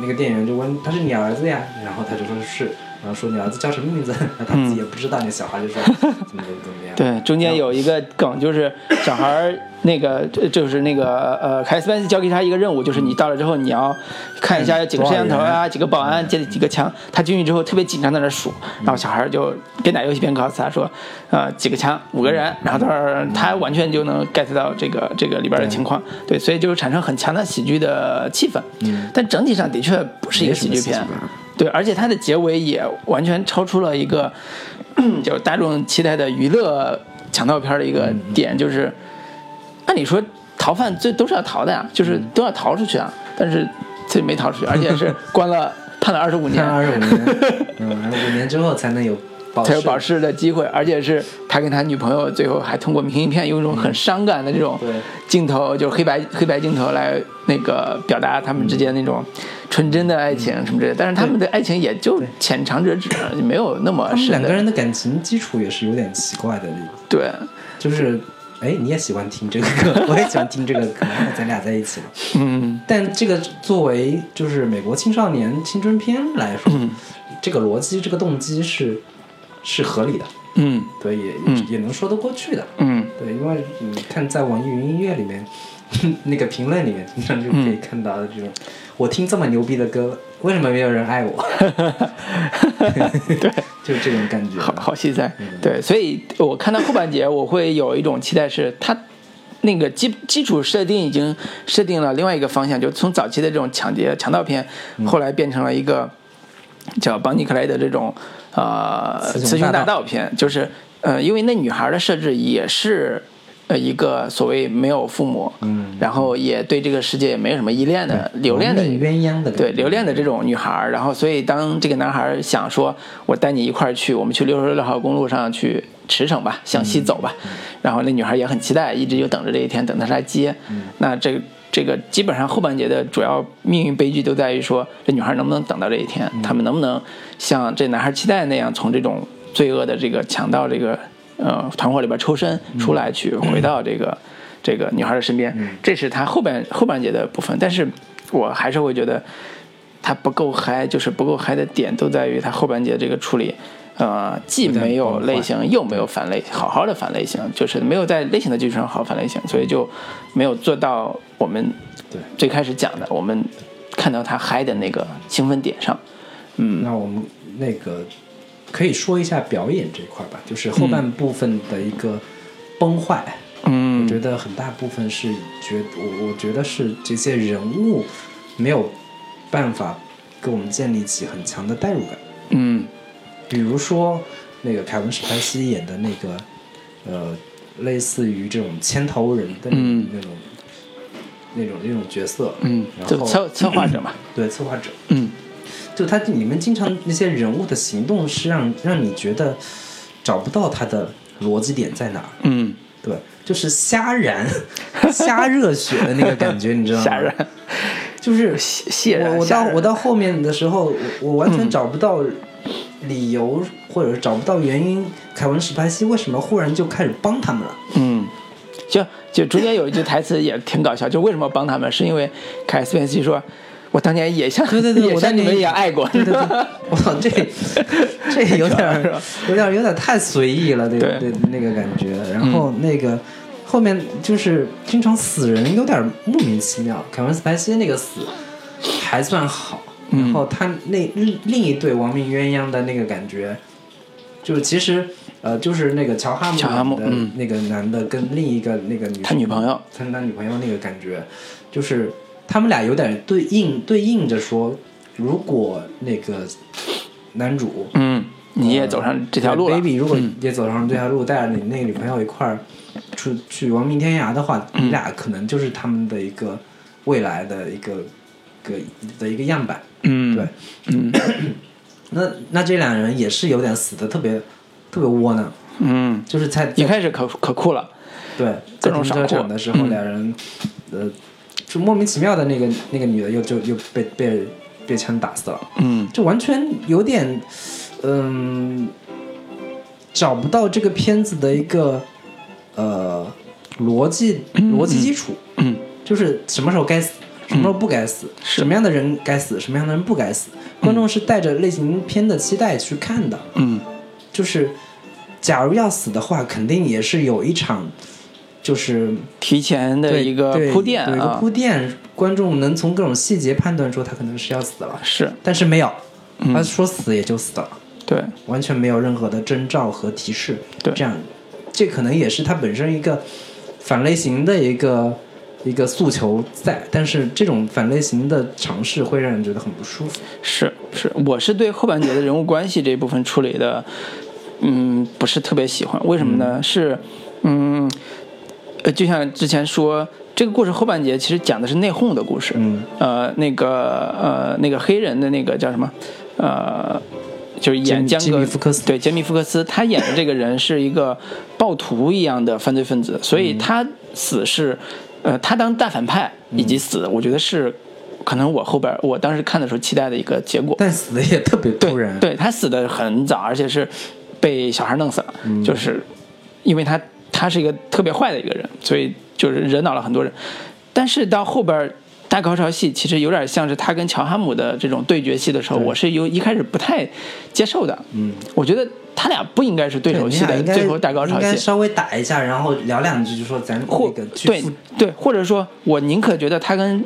那个店员就问他是你儿子呀，然后他就说是，然后说你儿子叫什么名字，那他自己也不知道，那小孩就说怎么 怎么怎么样，对，中间有一个梗，就是小孩那个，这就是那个呃，凯斯班斯交给他一个任务，就是你到了之后，你要看一下有几个摄像头啊，几个保安，接几个枪。他进去之后特别紧张，在那数，然后小孩儿就边打游戏边告诉他说，呃，几个枪，五个人，然后他他完全就能 get 到这个这个里边的情况，对，所以就产生很强的喜剧的气氛。嗯，但整体上的确不是一个喜剧片。对，而且它的结尾也完全超出了一个就是大众期待的娱乐强盗片的一个点，就是按理说逃犯这都是要逃的呀，就是都要逃出去啊，但是这没逃出去，而且是 关了判了二十五年看，二十五年，嗯，五年之后才能有才有保释的机会，而且是他跟他女朋友最后还通过明信片用一种很伤感的这种对。镜头，就是黑白黑白镜头来那个表达他们之间那种纯真的爱情什么之类的。但是他们的爱情也就浅尝辄止，没有那么深。两个人的感情基础也是有点奇怪的，对，就是，哎，你也喜欢听这个歌，我也喜欢听这个歌，那咱俩在一起了。嗯。但这个作为就是美国青少年青春片来说，嗯。这个逻辑、这个动机是是合理的，嗯。对，也、嗯。也能说得过去的。嗯。对，因为你看在网易云音乐里面，那个评论里面，经常就可以看到的这种，我听这么牛逼的歌，为什么没有人爱我？对，就是这种感觉。好好戏在嗯。对，所以我看到后半节，我会有一种期待，是他那个基基础设定已经设定了另外一个方向，就从早期的这种抢劫强盗片，嗯后来变成了一个叫邦尼克莱的这种呃雌雄大盗片，就是呃，因为那女孩的设置也是。呃，一个所谓没有父母，嗯然后也对这个世界也没有什么依恋的、留恋的鸳鸯的对留恋的这种女孩儿，然后所以当这个男孩儿想说，我带你一块儿去，我们去六十六号公路上去驰骋吧，向西走吧，然后那女孩儿也很期待，一直就等着这一天，等他来接。那这这个基本上后半节的主要命运悲剧都在于说，这女孩儿能不能等到这一天，他们能不能像这男孩儿期待那样，从这种罪恶的这个强盗这个呃团伙里边抽身出来，去回到这个。这个女孩的身边，这是他后半后半节的部分。但是我还是会觉得他不够嗨，就是不够嗨的点都在于他后半节这个处理，呃，既没有类型，又没有反类，好好的反类型，就是没有在类型的基础上好好反类型，所以就没有做到我们对最开始讲的，我们看到他嗨的那个兴奋点上。嗯那我们那个可以说一下表演这一块吧，就是后半部分的一个崩坏。嗯我觉得很大部分是觉我我觉得是这些人物没有办法给我们建立起很强的代入感。嗯比如说那个凯文史派西演的那个呃，类似于这种牵头人的那种、嗯那种那种角色，嗯，然后就策策划者嘛。对策划者，嗯就他里面经常那些人物的行动是让让你觉得找不到他的逻辑点在哪儿。嗯，对，就是瞎燃、瞎热血的那个感觉，你知道吗？就是谢然我我到我到后面的时候，我我完全找不到理由，或者是找不到原因，凯文史派西为什么忽然就开始帮他们了？嗯，就就中间有一句台词也挺搞笑，就为什么帮他们，是因为凯斯 ·pensy 西说。我当年也像，对对对，也我当年像你们一样爱过，对对对，我操，这这有点有点儿有点儿太随意了，对对。对那个感觉。然后那个后面就是经常死人，有点儿莫名其妙。凯文·斯派西那个死还算好，嗯。然后他那另另一对亡命鸳鸯的那个感觉，就是其实呃，就是那个乔哈姆乔哈姆的嗯。那个男的跟另一个那个女他女朋友，他他女朋友那个感觉，就是他们俩有点对应对应着说，如果那个男主嗯，你也走上这条路了。呃 baby 如果嗯也走上这条路，带着你那个女朋友一块儿出去亡命天涯的话，嗯。你俩可能就是他们的一个未来的一个个的一个样板。嗯，对，嗯。那那这两人也是有点死的特别特别窝囊，嗯，就是在一开始可可酷了，对在停车场的时候，两人呃就莫名其妙的那个那个女的又就又被被被枪打死了，嗯，就完全有点嗯找不到这个片子的一个呃逻辑逻辑基础，嗯，就是什么时候该死。什么时候不该死？什么样的人该死？什么样的人不该死？观众是带着类型片的期待去看的。嗯，就是假如要死的话，肯定也是有一场，就是提前的一个铺垫啊，一个铺垫，观众能从各种细节判断出他可能是要死了。是，但是没有，他说死也就死了。对，完全没有任何的征兆和提示。对，这样，这可能也是他本身一个反类型的一个。一个诉求在，但是这种反类型的尝试会让人觉得很不舒服。是是，我是对后半截的人物关系这一部分处理的，嗯，不是特别喜欢。为什么呢？是，嗯，呃，就像之前说，这个故事后半节其实讲的是内讧的故事。嗯。呃，那个呃，那个黑人的那个叫什么？呃，就是演江格福克斯。对，杰米福克斯，他演的这个人是一个暴徒一样的犯罪分子，所以他死是。呃，他当大反派以及死，我觉得是可能我后边我当时看的时候期待的一个结果。但死的也特别突然，对他死的很早，而且是被小孩弄死了，就是因为他他是一个特别坏的一个人，所以就是惹恼了很多人。但是到后边大高潮戏，其实有点像是他跟乔哈姆的这种对决戏的时候，我是有一开始不太接受的。嗯，我觉得。他俩不应该是对手戏的最后大高潮戏，稍微打一下，然后聊两句，就说咱或对对，或者说我宁可觉得他跟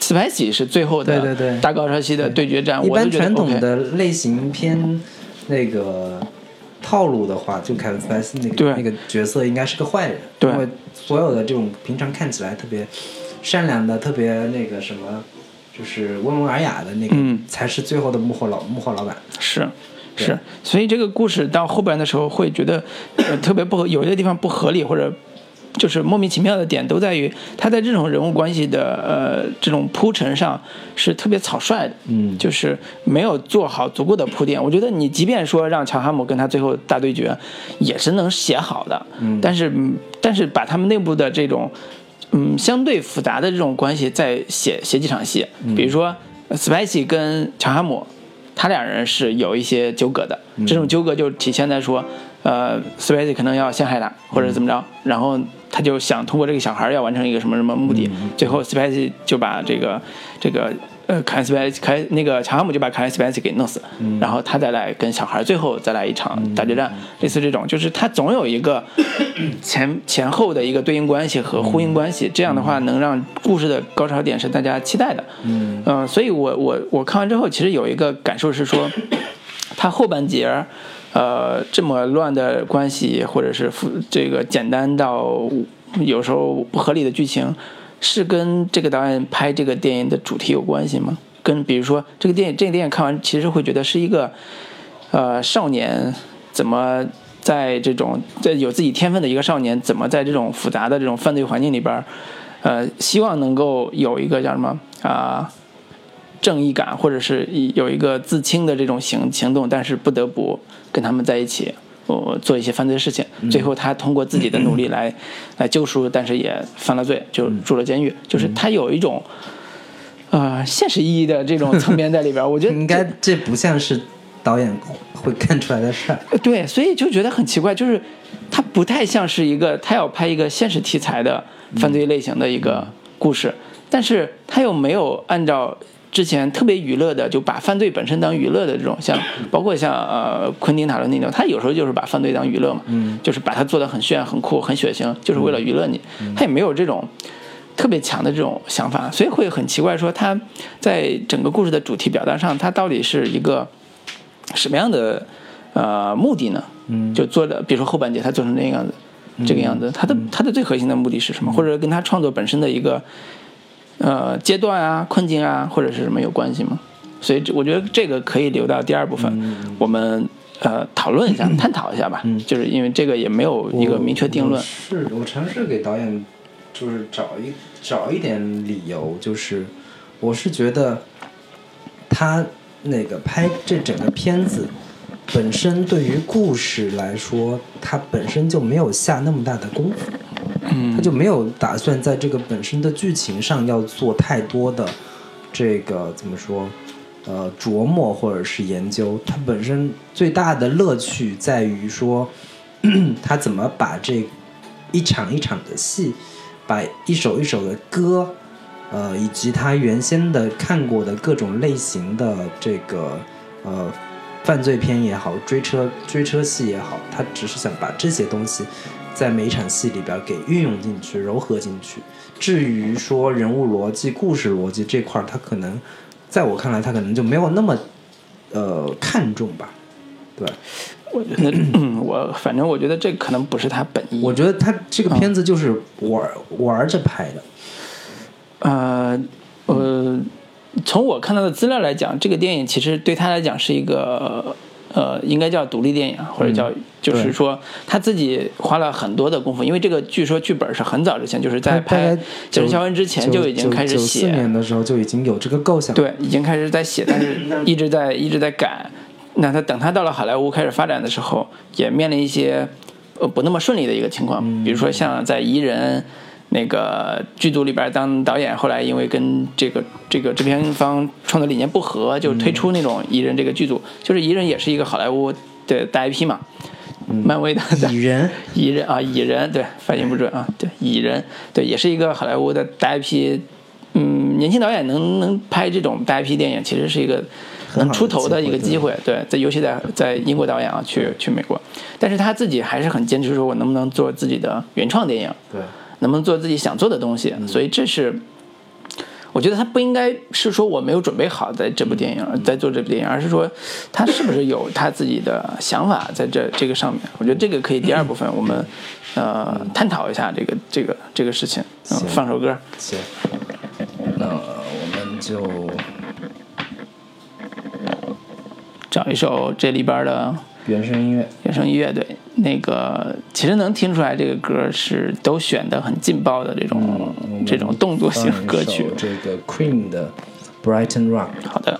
Spicy 是最后的大高潮戏的对决战。一般传统的类型片那个套路的话，就凯文 Spicy 那个那个角色应该是个坏人，因为所有的这种平常看起来特别善良的、特别那个什么，就是温文尔雅的那个，才是最后的幕后老幕后老板。是。是，所以这个故事到后边的时候会觉得，呃，特别不合，有些地方不合理或者就是莫名其妙的点，都在于他在这种人物关系的呃这种铺陈上是特别草率的，嗯，就是没有做好足够的铺垫。我觉得你即便说让乔哈姆跟他最后大对决，也是能写好的，嗯，但是但是把他们内部的这种嗯相对复杂的这种关系再写写几场戏，比如说 Spicy 跟乔哈姆。他俩人是有一些纠葛的，这种纠葛就体现在说，呃，Spicy 可能要陷害他，或者怎么着，然后他就想通过这个小孩要完成一个什么什么目的，最后 Spicy 就把这个这个。呃，凯恩斯派凯那个乔哈姆就把凯斯给弄死，然后他再来跟小孩最后再来一场大决战，类似这种，就是他总有一个 前前后的一个对应关系和呼应关系，这样的话能让故事的高潮点是大家期待的。嗯，所以我我我看完之后，其实有一个感受是说，他后半截呃，这么乱的关系，或者是复这个简单到有时候不合理的剧情。是跟这个导演拍这个电影的主题有关系吗？跟比如说这个电影，这个电影看完其实会觉得是一个，呃，少年怎么在这种在有自己天分的一个少年，怎么在这种复杂的这种犯罪环境里边，呃，希望能够有一个叫什么啊，正义感，或者是有一个自清的这种行行动，但是不得不跟他们在一起。我做一些犯罪事情，最后他通过自己的努力来 来救赎，但是也犯了罪，就住了监狱。就是他有一种呃现实意义的这种层面在里边。我觉得 应该这不像是导演会干出来的事儿。对，所以就觉得很奇怪，就是他不太像是一个他要拍一个现实题材的犯罪类型的一个故事，但是他又没有按照。之前特别娱乐的，就把犯罪本身当娱乐的这种，像包括像呃昆汀塔伦那种，他有时候就是把犯罪当娱乐嘛，就是把它做的很炫、很酷、很血腥，就是为了娱乐你。他也没有这种特别强的这种想法，所以会很奇怪，说他在整个故事的主题表达上，他到底是一个什么样的呃目的呢？就做的，比如说后半截他做成那个样子，这个样子，他的他的最核心的目的是什么？或者跟他创作本身的一个。呃，阶段啊，困境啊，或者是什么有关系吗？所以我觉得这个可以留到第二部分，我们呃讨论一下，探讨一下吧。嗯，就是因为这个也没有一个明确定论。是我尝试给导演就是找一找一点理由，就是我是觉得他那个拍这整个片子本身对于故事来说，他本身就没有下那么大的功夫，嗯他就没有打算在这个本身的剧情上要做太多的这个怎么说，呃琢磨或者是研究。他本身最大的乐趣在于说，他怎么把这一场一场的戏，把一首一首的歌，呃，以及他原先的看过的各种类型的这个呃犯罪片也好，追车追车戏也好，他只是想把这些东西在每一场戏里边给运用进去、糅合进去。至于说人物逻辑、故事逻辑这块儿，他可能在我看来，他可能就没有那么呃看重吧。对，我觉得，嗯我反正我觉得这可能不是他本意。我觉得他这个片子就是玩玩着拍的。呃呃，从我看到的资料来讲，这个电影其实对他来讲是一个呃，应该叫独立电影，或者叫就是说他自己花了很多的功夫，因为这个据说剧本是很早之前，就是在拍《大概真肖恩》之前就已经开始九四写，年的时候就已经有这个构想。，对，已经开始在写，但是 一直在一直在改。那他等他到了好莱坞开始发展的时候，也面临一些呃不那么顺利的一个情况，比如说像在《伊人》那个剧组里边当导演，后来因为跟这个这个制片方创作理念不合，就推出那种《蚁人》这个剧组。就是《蚁人》也是一个好莱坞的大 IP 嘛，漫威的蚁人 蚁人啊，蚁人对，发音不准啊，对，蚁人对，也是一个好莱坞的大 IP。嗯，年轻导演能能拍这种大 IP 电影，其实是一个能出头的一个机机会。对，在尤其在在英国导演啊，去去美国，但是他自己还是很坚持说，我能不能做自己的原创电影，对，能不能做自己想做的东西。所以这是，我觉得他不应该是说我没有准备好在这部电影在做这部电影，而是说他是不是有他自己的想法在这这个上面。我觉得这个可以第二部分我们呃探讨一下这个这个这个事情。嗯，放首歌。行，那我们就找一首这里边的原声音乐。原声音乐队，那个其实能听出来这个歌是都选的很劲爆的这种、这种动作型歌曲。这个 Queen 的《Brighton Rock》。好的。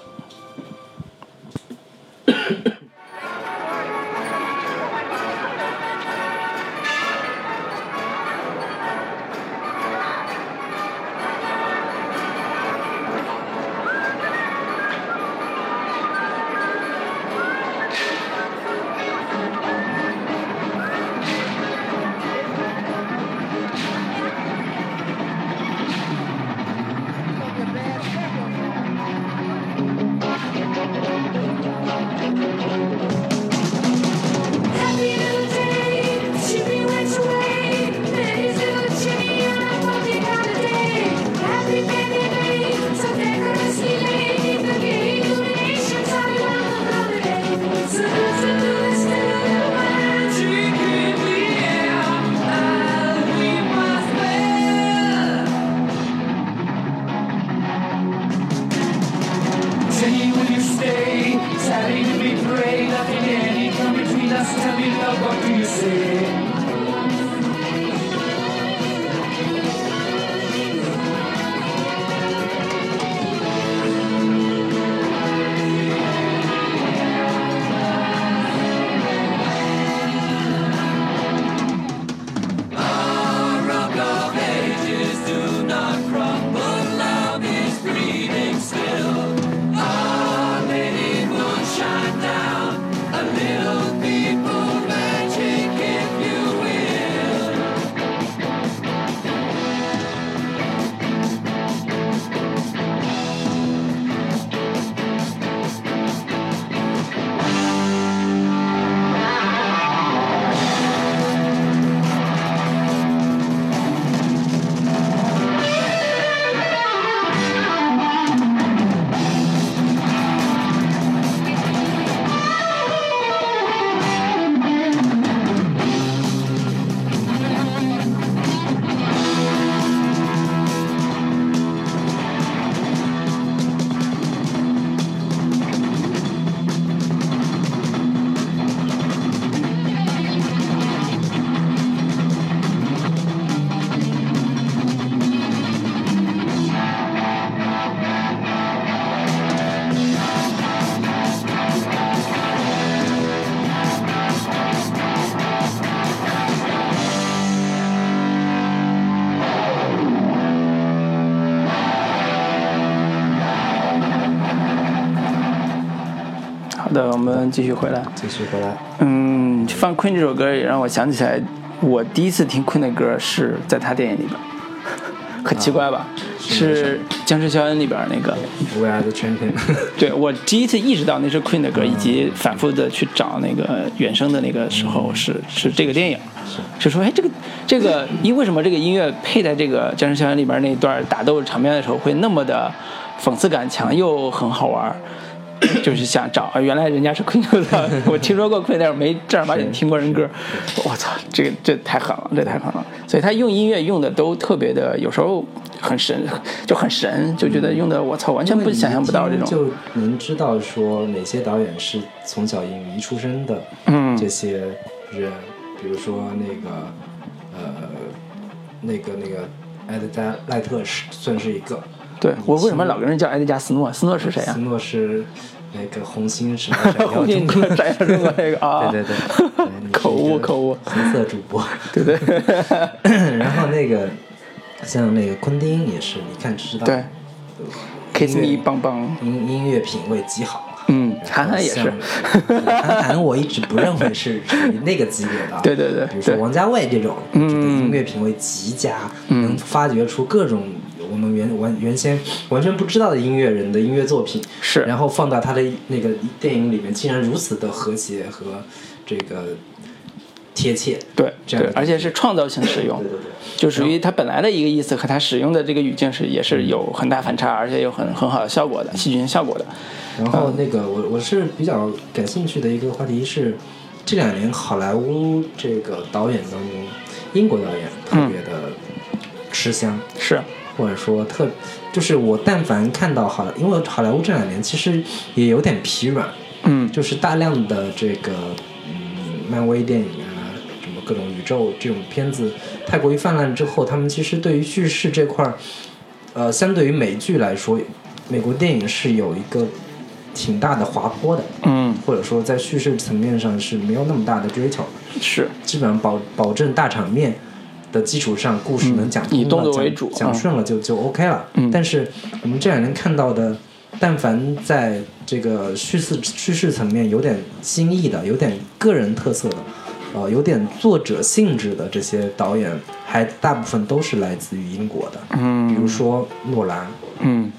们继续回来。继续回来，嗯，放 Queen 这首歌也让我想起来，我第一次听 Queen 的歌是在他电影里边，很奇怪吧？是《僵尸肖恩》里边那个。We are the champion。对我第一次意识到那是 Queen 的歌，以及反复的去找那个原声的那个时候是是这个电影，就说哎这个这个因为什么这个音乐配在这个《僵尸肖恩》里边那段打斗场面的时候会那么的讽刺感强又很好玩儿。就是想找，啊原来人家是 Queen 的，我听说过 Queen，但是没正儿八经听过人歌。我操，这个这太狠了，这太狠了。所以他用音乐用的都特别的，有时候很神，就很神，就觉得用的我操，完全不想象不到这种。就能知道说哪些导演是从小影迷出身的，嗯这些人，比如说那个呃，那个那个艾德加赖特是算是一个，对我为什么老跟人叫埃迪加斯诺？斯诺是谁啊斯？诺是那个红星什么闪耀 红星中国闪耀中国那个啊 对对对 口误口误红色主播，对对然后那个像那个昆汀也是，你看知道，对，Kiss me 棒棒，音音乐品味极好。嗯，韩寒也是，韩寒我一直不认为是属于那个级别的啊。对对对对比如说王家卫这种，音乐品味极佳，能发掘出各种我们原完原先完全不知道的音乐人的音乐作品，是。然后放到他的那个电影里面，竟然如此的和谐和这个贴切。对对这样，而且是创造性使用对，对对。就属于他本来的一个意思和他使用的这个语境是也是有很大反差，而且有很很好的效果的戏剧性效果的。然后那个我我是比较感兴趣的一个话题是，这两年好莱坞这个导演当中，英国导演特别的吃香，是，或者说特就是我但凡看到好莱，因为好莱坞这两年其实也有点疲软，嗯，就是大量的这个嗯漫威电影啊，什么各种宇宙这种片子太过于泛滥之后，他们其实对于叙事这块儿，呃，相对于美剧来说，美国电影是有一个挺大的滑坡的，嗯，或者说在叙事层面上是没有那么大的追求，是，基本上保保证大场面的基础上，故事能讲通了、以动作为讲主讲嗯。顺了就就 OK 了。嗯。但是我们这两年看到的，但凡在这个叙事叙事层面有点新意的、有点个人特色的，呃，有点作者性质的这些导演，还大部分都是来自于英国的。嗯，比如说诺兰，嗯。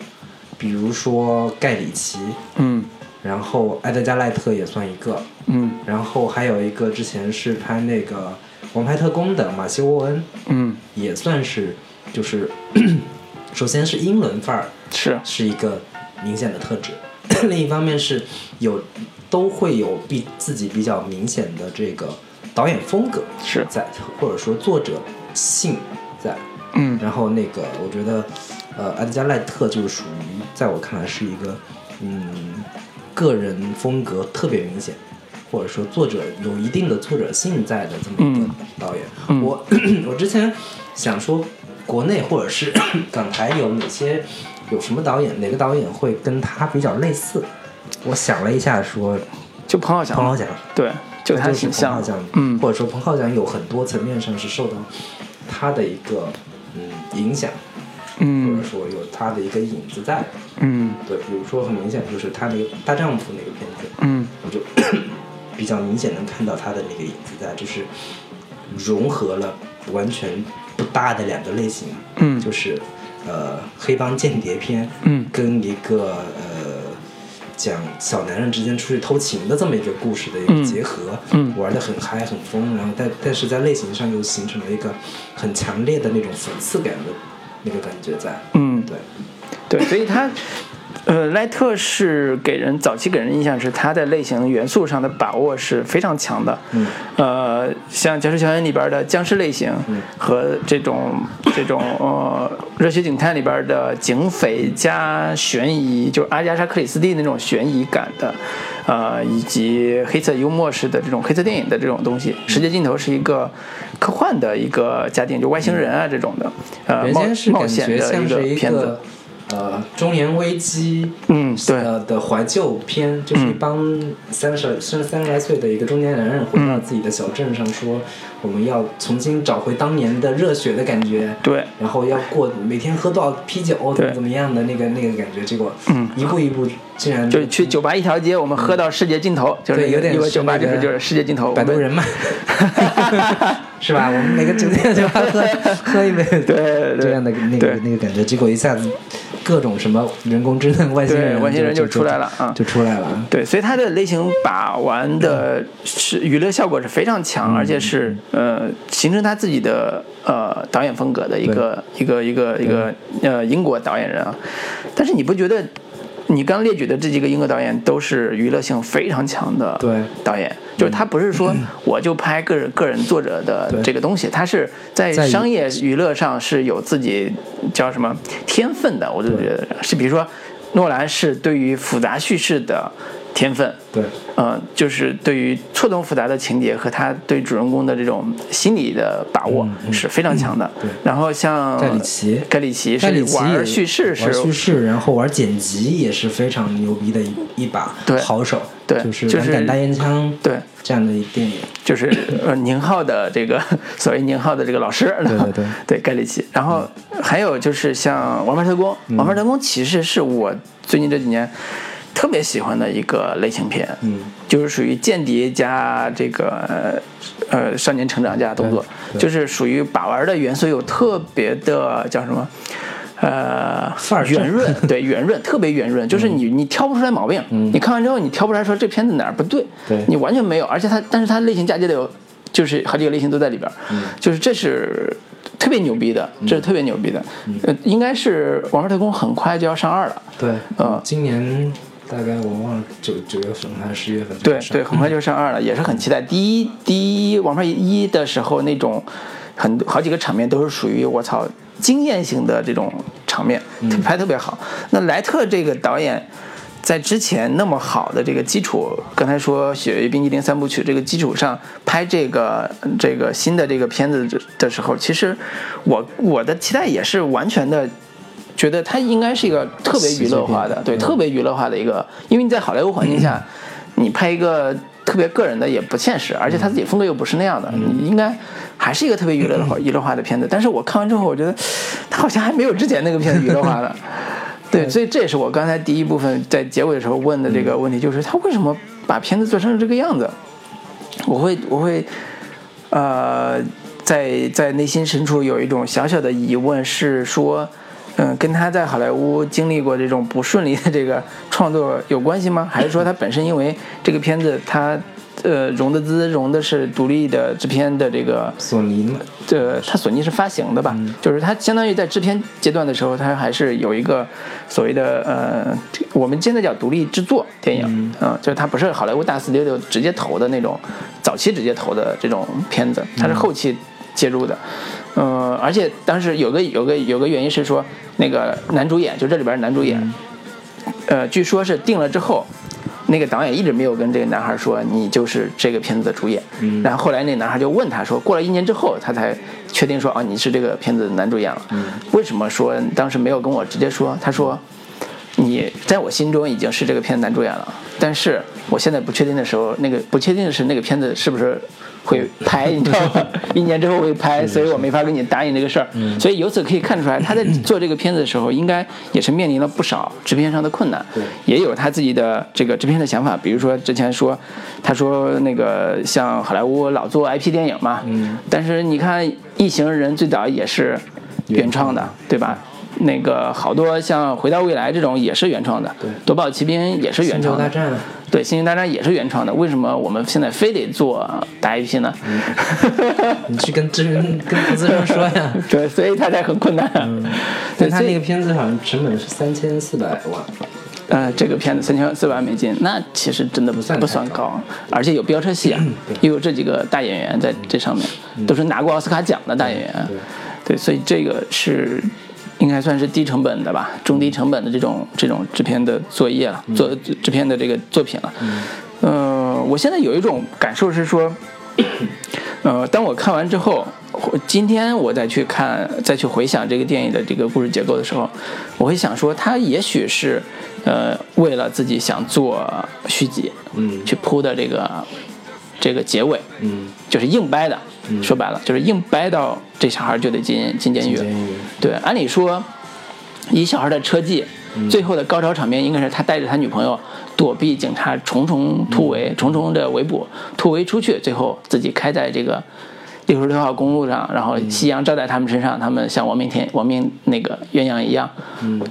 比如说盖里奇，嗯。然后埃德加·赖特也算一个，嗯。然后还有一个之前是拍那个《王牌特工》的马修·沃恩，嗯，也算是就是，首先是英伦范儿是，是一个明显的特质，另一方面是有都会有比自己比较明显的这个导演风格是在，或者说作者性在。嗯然后那个我觉得，呃，安德加·赖特就是属于在我看来是一个嗯个人风格特别明显。或者说作者有一定的作者性在的这么一个嗯导演，嗯。我我之前想说，国内或者是 港台有哪些有什么导演，哪个导演会跟他比较类似？我想了一下说，就彭浩翔，彭浩翔，对，就他就是彭浩翔，，嗯。或者说彭浩翔有很多层面上是受到他的一个嗯影响，嗯。或嗯者说有他的一个影子在。嗯。对，比如说很明显就是他那个大丈夫那个片子，嗯。我就 比较明显能看到他的那个影子在，就是融合了完全不搭的两个类型，嗯。就是呃黑帮间谍片，嗯。跟一个呃讲小男人之间出去偷情的这么一个故事的一个嗯。结合，嗯。玩的很嗨很疯，然后但但是在类型上又形成了一个很强烈的那种讽刺感的那个感觉在，嗯，对，对，所以他。呃，莱特是给人早期给人印象是他在类型元素上的把握是非常强的。嗯，呃，像《僵尸校园》里边的僵尸类型嗯和这种这种呃《热血警探》里边的警匪加悬疑，就是阿加莎·克里斯蒂那种悬疑感的，呃，以及黑色幽默式的这种黑色电影的这种东西。《世界尽头》是一个科幻的一个家庭，就外星人啊这种的，呃，冒冒险的一个片子个。呃中年危机，嗯对。呃的怀旧片，就是一帮三十甚至三十来岁的一个中年男人回到自己的小镇上，说我们要重新找回当年的热血的感觉，对。然后要过每天喝多少啤酒，怎么怎么样的那个那个感觉，结果嗯。一步一步竟然就是去酒吧一条街，我们喝到世界尽头，就是对有点酒吧就是就是世界尽头，摆渡人嘛，是吧？我们每个酒店酒吧喝喝一杯，对对。这样的那个那个感觉，结果一下子各种什么人工智能、外星人，外星人就就出来了啊就出来了。对，所以它的类型把玩的是娱乐效果是非常嗯强，而且是呃形成他自己的呃导演风格的一个一个一个一个呃英国导演人啊。但是你不觉得你刚列举的这几个英国导演都是娱乐性非常强的导演？就是他不是说 我就拍个人个人作者的这个东西，他是在商业娱乐上是有自己叫什么天分的，我就觉得是，比如说诺兰是对于复杂叙事的天分，对，呃，就是对于错综复杂的情节和他对主人公的这种心理的把握是非常强的。对。然后像盖里奇。盖里奇是玩叙事是玩叙事，然后玩剪辑也是非常牛逼的一一把对好手，对就是就是敢敢大烟枪对，这样的一电影，就是呃宁浩的这个所谓宁浩的这个老师，对对对对盖里奇。然后还有就是像《王牌特工》，嗯。王牌特工》其实是我最近这几年特别喜欢的一个类型片，嗯，就是属于间谍加这个呃呃少年成长加动作，就是属于把玩的元素有特别的叫什么？呃圆润，对圆润，特别圆润，就是你你挑不出来毛病，你看完之后你挑不出来说这片子哪儿不对，对。你完全没有，而且它但是它类型嫁接的有，就是好几个类型都在里边儿，就是这是特别牛逼的，这是特别牛逼的，呃，应该是《王牌特工》很快就要上二了，对，嗯今年大概我忘了九九月份还是十月份对对，很快就上二了，也是很期待。第一第一王牌一的时候，那种很好几个场面都是属于我操惊艳型的这种场面，拍特别好。那莱特这个导演。在之前那么好的这个基础，刚才说《雪域冰激凌三部曲》这个基础上拍这个这个新的这个片子的时候，其实我我的期待也是完全的觉得它应该是一个特别娱乐化的，对，特别娱乐化的一个，因为你在好莱坞环境下，你拍一个特别个人的也不现实，而且他自己风格又不是那样的，你应该还是一个特别娱乐的娱乐化的片子。但是我看完之后，我觉得他好像还没有之前那个片子娱乐化的。对，所以这也是我刚才第一部分在结尾的时候问的这个问题，就是他为什么把片子做成这个样子？我会，我会，呃，在在内心深处有一种小小的疑问，是说，嗯，跟他在好莱坞经历过这种不顺利的这个创作有关系吗？还是说他本身因为这个片子他呃融的资融的是独立的制片的这个索尼嘛，这他索尼是发行的吧？就是他相当于在制片阶段的时候，他还是有一个所谓的呃，我们现在叫独立制作电影，嗯、就是他不是好莱坞大 studio 直接投的那种，早期直接投的这种片子，他是后期介入的。嗯、而且当时有个有个有个原因是说，那个男主演就这里边男主演，呃，据说是定了之后，那个导演一直没有跟这个男孩说你就是这个片子的主演。然后后来那男孩就问他说，过了一年之后，他才确定说啊你是这个片子的男主演了。为什么说当时没有跟我直接说？他说。你在我心中已经是这个片子男主演了，但是我现在不确定的时候，那个不确定的是那个片子是不是会拍，你知道吗？一年之后会拍，所以我没法跟你答应这个事儿。所以由此可以看出来，他在做这个片子的时候，应该也是面临了不少制片上的困难，也有他自己的这个制片的想法。比如说之前说，他说那个像好莱坞老做 IP 电影嘛，但是你看《异形人》最早也是原创的，对吧？那个好多像《回到未来》这种也是原创的，对夺宝奇兵》也是原创的，星球大战，对，《星球大战》也是原创的。为什么我们现在非得做大 IP 呢？你去跟制跟投资人说呀。对，所以他才很困难。对，但他那个片子好像成本是三千四百万，呃，这个片子三千四百万美金，那其实真的不算不算高，而且有飙车戏啊，又有这几个大演员在这上面，都是拿过奥斯卡奖的大演员。对，所以这个是应该算是低成本的吧，中低成本的这种这种制片的作业了，做制片的这个作品了。嗯、我现在有一种感受是说。呃，当我看完之后，今天我再去看、再去回想这个电影的这个故事结构的时候，我会想说，他也许是呃为了自己想做续集，嗯去铺的这个这个结尾，嗯，就是硬掰的。说白了，就是硬掰到这小孩就得进进监狱。监狱对，按理说，以小孩的车技，最后的高潮场面应该是他带着他女朋友躲避警察重重突围、重重的围捕，突围出去，最后自己开在这个六十六号公路上，然后夕阳照在他们身上，他们像亡命天、亡命那个鸳鸯一样，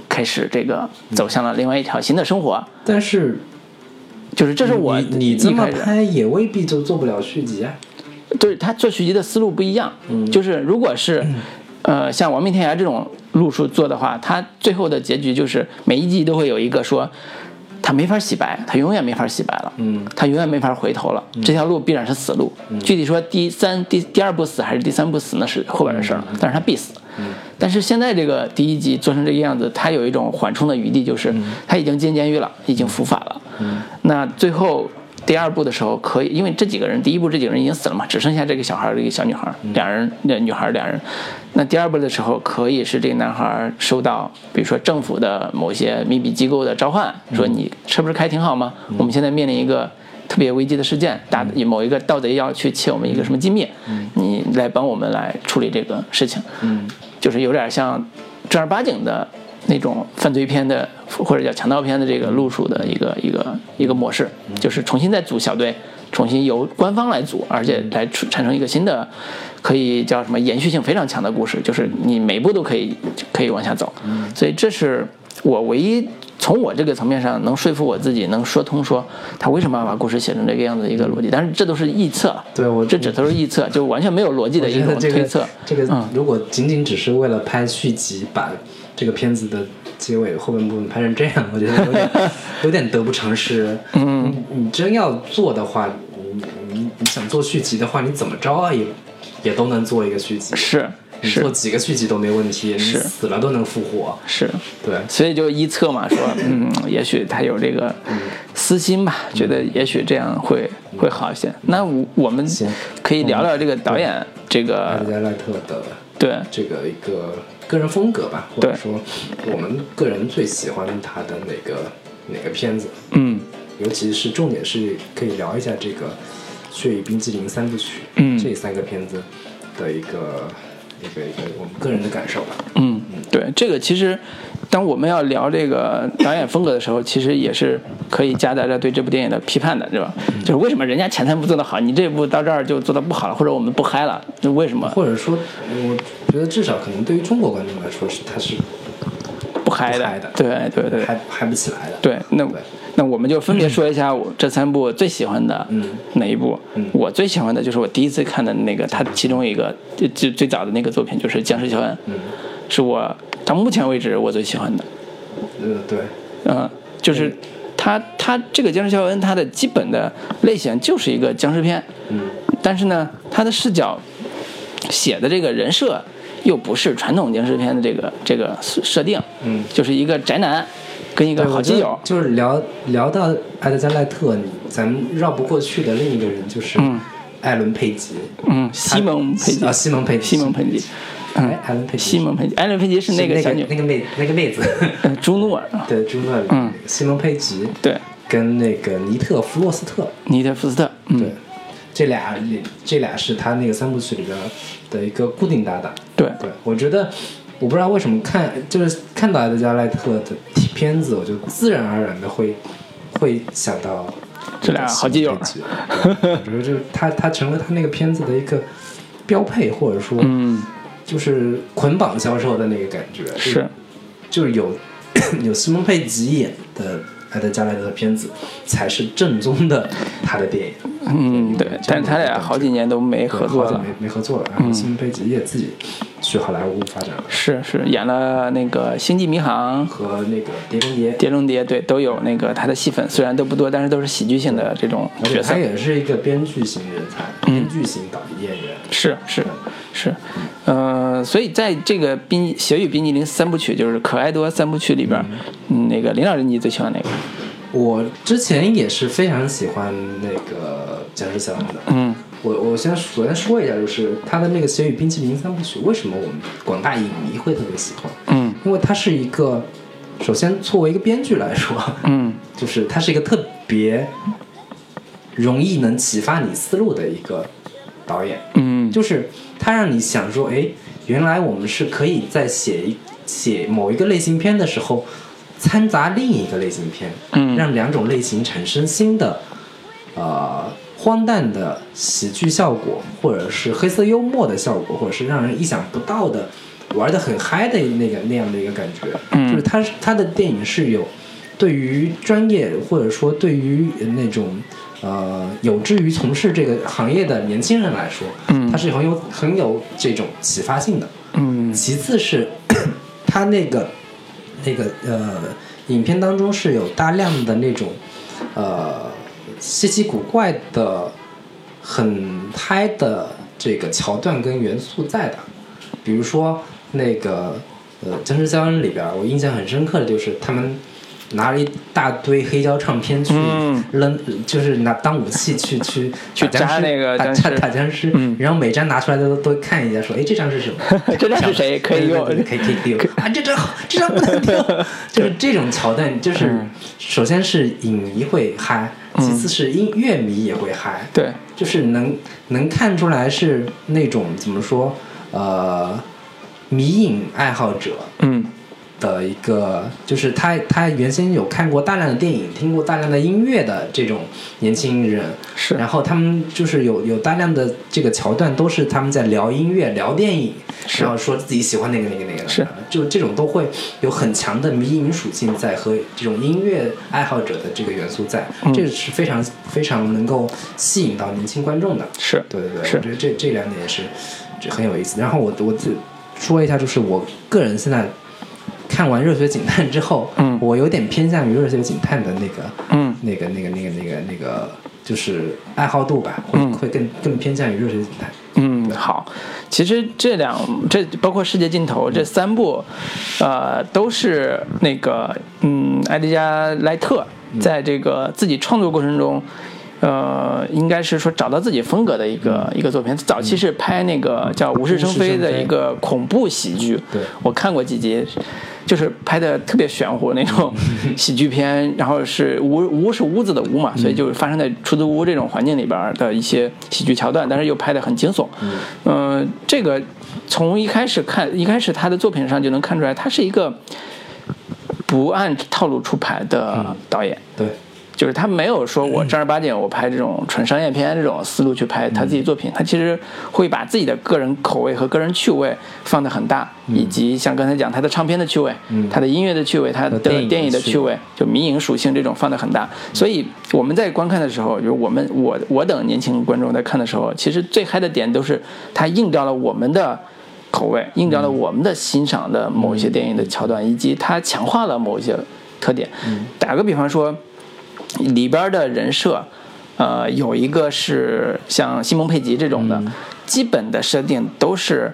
开始这个走向了另外一条新的生活。但是就是这是我你你这么拍也未必就做不了续集啊。对他做续集的思路不一样，嗯就是如果是，呃，像《亡命天涯》这种路数做的话，他最后的结局就是每一季都会有一个说，他没法洗白，他永远没法洗白了，嗯他永远没法回头了，这条路必然是死路。具体说第三、第第二部死还是第三部死那是后边的事儿，但是他必死。但是现在这个第一集做成这个样子，他有一种缓冲的余地，就是他已经进监狱了，已经伏法了。那最后第二部的时候，可以，因为这几个人，第一部这几个人已经死了嘛，只剩下这个小孩儿，这个小女孩儿，两人，那女孩儿两人。那第二部的时候，可以是这个男孩儿收到，比如说政府的某些秘密机构的召唤，说你车不是开挺好吗？我们现在面临一个。特别危机的事件，大某一个盗贼要去窃我们一个什么机密，你来帮我们来处理这个事情，嗯就是有点像正儿八经的那种犯罪片的或者叫强盗片的这个路数的一个一个一个模式，就是重新再组小队，重新由官方来组，而且来产生一个新的，可以叫什么延续性非常强的故事，就是你每一步都可以可以往下走，所以这是我唯一。从我这个层面上能说服我自己，能说通说他为什么要把故事写成这个样子一个逻辑，但是这都是臆测，对我这只都是臆测，就完全没有逻辑的一个种推测。这个嗯如果仅仅只是为了拍续集，把这个片子的结尾后半部分拍成这样，我觉得有点 有点得不偿失。嗯，你真要做的话，你你你想做续集的话，你怎么着啊也也都能做一个续集。是是你做几个续集都没问题，你是死了都能复活。是，对，所以就臆测嘛，说 嗯，也许他有这个私心吧，觉得也许这样会会好一些。那我我们可以聊聊这个导演这艾个德加赖特的对这个一个个人风格吧，或者说我们个人最喜欢他的哪个哪个片子。嗯尤其是重点是可以聊一下这个《血与冰激凌》三部曲，嗯这三个片子的一个一个一个我们个人的感受吧。嗯，对，这个其实当我们要聊这个导演风格的时候，其实也是可以夹杂着对这部电影的批判的，对吧？就是为什么人家前三部做得好，你这部到这儿就做得不好了，或者我们不嗨了，就为什么或者说，我觉得至少可能对于中国观众来说是他是不嗨的？对对对嗨嗨不起来的。对，那对那我们就分别说一下我这三部最喜欢的嗯哪一部。嗯我最喜欢的就是我第一次看的那个，他其中一个最最最早的那个作品就是《僵尸肖恩》，嗯是我到目前为止我最喜欢的。呃，对，嗯，就是他他这个僵尸肖恩，他的基本的类型就是一个僵尸片，嗯但是呢，他的视角写的这个人设又不是传统僵尸片的这个这个设设定，嗯。就是一个宅男跟一个好基友，就是聊聊到埃德加赖特，咱们绕不过去的另一个人就是嗯。艾伦佩吉。嗯，西蒙佩吉。啊，西蒙佩吉，西蒙佩吉，嗯哎，艾伦佩吉，西蒙佩吉，艾伦佩吉是那个那小女，那个妹那个妹子，呃，朱诺 对，朱诺尔，嗯，西蒙佩吉对，跟那个尼特弗洛斯特，尼特弗斯特，嗯。对，，这俩这俩是他那个三部曲里边的一个固定搭档。对，对，我觉得我不知道为什么看就是看到艾德加赖特的片子，我就自然而然的会会想到这俩好基友我觉得就是他他成了他那个片子的一个标配，或者说嗯，就是捆绑销售的那个感觉。是，就是有 有西蒙佩吉演的艾德加莱特的片子，才是正宗的他的电影。嗯，对，但是他俩好几年都没合作了。没没合作了。然后西蒙佩吉也自己去好莱坞发展了，是是，演了那个《星际迷航》《和那个碟中谍。碟中谍》，对，都有那个他的戏份，虽然都不多，但是都是喜剧性的这种角色他。也是一个编剧型人才，编剧型导演员。是是是，呃，所以在这个冰《血与冰激凌》三部曲，就是可爱多三部曲里边，嗯，那个林老师你最喜欢哪个？我之前也是非常喜欢那个僵尸小羊的。嗯我我先首先说一下，就是他的那个《血与冰淇淋三部曲》，为什么我们广大影迷会特别喜欢？嗯因为他是一个，首先作为一个编剧来说，嗯就是他是一个特别容易能启发你思路的一个导演。嗯，就是他让你想说，哎，原来我们是可以在写一写某一个类型片的时候，掺杂另一个类型片，嗯让两种类型产生新的，呃，荒诞的喜剧效果，或者是黑色幽默的效果，或者是让人意想不到的玩的很嗨的那个那样的一个感觉。嗯就是他他的电影是有对于专业或者说对于那种呃有志于从事这个行业的年轻人来说，嗯它是很有很有这种启发性的。嗯其次是 他那个那个呃，影片当中是有大量的那种呃稀奇古怪的、很嗨的这个桥段跟元素在的，比如说那个呃《僵尸肖恩》里边，我印象很深刻的就是他们。拿了一大堆黑胶唱片去嗯。扔，就是拿当武器去去 去扎那个打打打僵尸，嗯。然后每张拿出来的都都看一下，说，哎，这张是什么？这张是谁？可以用可以可以可以啊！这张这张不能丢，就是这种桥段，就是嗯。首先是影迷会嗨，其次是音乐迷也会嗨，对，就是能能看出来是那种怎么说，呃，迷影爱好者嗯的一个，就是他他原先有看过大量的电影，听过大量的音乐的这种年轻人，是。然后他们就是有有大量的这个桥段都是他们在聊音乐、聊电影，是。然后说自己喜欢那个那个那个的，是。就这种都会有很强的迷影属性在和这种音乐爱好者的这个元素在，嗯。这个是非常非常能够吸引到年轻观众的。是。对对对，我觉得这这两点也是这很有意思。然后我我自说一下，就是我个人现在看完《热血警探》之后，嗯。我有点偏向于《热血警探》的那个嗯。那个、那个、那个、那个、那个，就是爱好度吧，会、嗯。会更更偏向于《热血警探》。嗯，好。其实这两这包括《世界尽头》这三部，呃，都是那个嗯，埃迪加·莱特在这个自己创作过程中。呃，应该是说找到自己风格的一个、一个作品。早期是拍那个叫《无事生非》的一个恐怖喜剧，对。我看过几集，就是拍的特别玄乎那种喜剧片，然后是屋屋是屋子的屋嘛，所以就是发生在出租屋这种环境里边的一些喜剧桥段，但是又拍的很惊悚。嗯、这个从一开始看，一开始他的作品上就能看出来，他是一个不按套路出牌的导演。对，就是他没有说我正儿八经我拍这种纯商业片这种思路去拍他自己作品，他其实会把自己的个人口味和个人趣味放得很大，以及像刚才讲他的唱片的趣味，他的音乐的趣味，他的电影的趣趣味，就民营属性这种放得很大。所以我们在观看的时候，就是我们我我等年轻观众在看的时候，其实最嗨的点都是他映照了我们的。口味映照了我们的欣赏的某一些电影的桥段，以及它强化了某一些特点。打个比方说，里边的人设，呃，有一个是像西蒙佩吉这种的，基本的设定都是，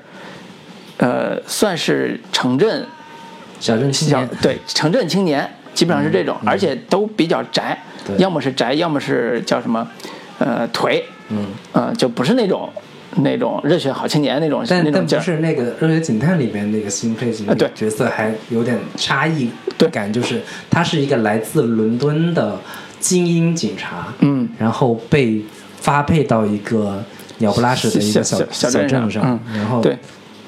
呃，算是城镇小镇青年，对城镇青年，基本上是这种，而且都比较宅，要么是宅，要么是叫什么，呃，颓，嗯，呃，就不是那种那种热血好青年那种但但不那种劲儿。是那个《热血警探》里面那个新配角那啊对。角色还有点差异对。感，就是他是一个来自伦敦的精英警察，嗯，然后被发配到一个鸟不拉屎的一个小小镇上嗯。然后对。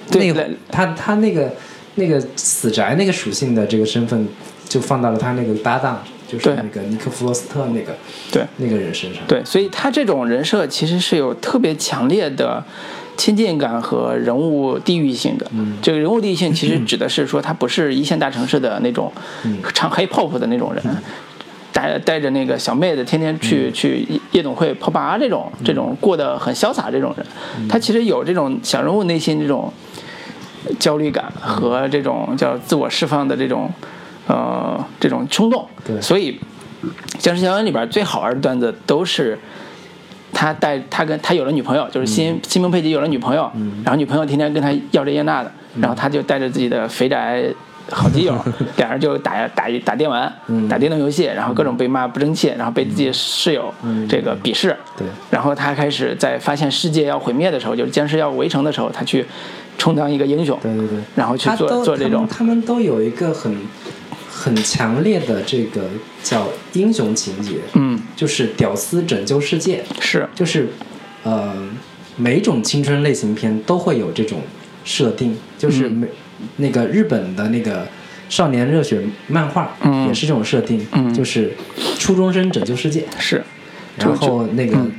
对那个他他那个那个死宅那个属性的这个身份，就放到了他那个搭档，就是那个尼克弗罗斯特那个对。那个人身上，对，所以他这种人设其实是有特别强烈的亲近感和人物地域性的。嗯，这个人物地域性其实 指的是说他不是一线大城市的那种唱 hip hop 的那种人。带带着那个小妹子天天去、去夜夜总会泡吧这种这种过得很潇洒这种人，他其实有这种小人物内心这种焦虑感和这种叫自我释放的这种呃这种冲动。对。所以《僵尸肖恩》里边最好玩的段子都是他带他跟他有了女朋友，就是新新蒙佩吉有了女朋友，然后女朋友天天跟他要这要那的，然后他就带着自己的肥宅好基友，俩人就打打打电玩，嗯。打电动游戏，然后各种被骂不争气，然后被自己的室友这个鄙视，对。然后他开始在发现世界要毁灭的时候，就是僵尸要围城的时候，他去充当一个英雄，对对对，然后去做做这种他们，他们都有一个很很强烈的这个叫英雄情节，嗯，就是屌丝拯救世界，是，就是呃，每种青春类型片都会有这种设定，就是嗯。每、那个日本的那个少年热血漫画、嗯。也是这种设定，嗯。就是初中生拯救世界，是，然后那个。嗯。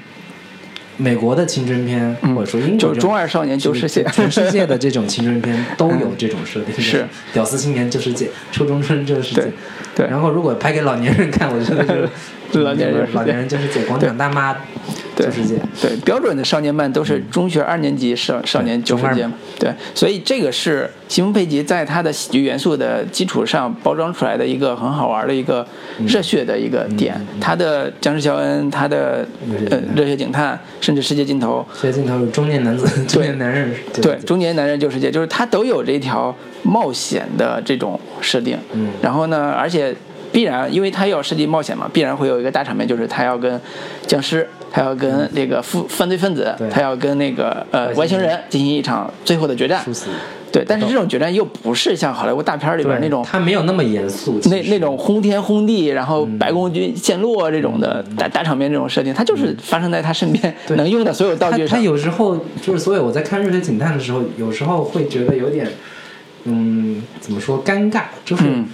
美国的青春片，嗯。或者说英国就这种中二少年救世界。就是全世界的这种青春片 都有这种设定，是。屌丝青年救世界，初中生救世界对。然后如果拍给老年人看，我觉得就是 老年人老年人就是解，广场大妈对。救世界。对，标准的少年漫都是中学二年级少少年救世界对，所以这个是西蒙佩吉在他的喜剧元素的基础上包装出来的一个很好玩的一个热血的一个点。他的僵尸肖恩，他的呃热血警探甚至世界尽头，世界尽头有中年男子、中年男人。对中年男人救世界，就是他都有这条冒险的这种设定。嗯。然后呢，而且必然，因为他要设计冒险嘛，必然会有一个大场面，就是他要跟僵尸，他要跟那个犯犯罪分子他要跟那个呃外星人。进行一场最后的决战。对，但是这种决战又不是像好莱坞大片里边那种。他没有那么严肃，那那种轰天轰地，然后嗯。白宫军陷落这种的大大场面这种设定，它就是发生在他身边能用的所有道他他具上。有时候就是，所以我在看《热血警探》的时候，有时候会觉得有点，嗯，怎么说尴尬，就是嗯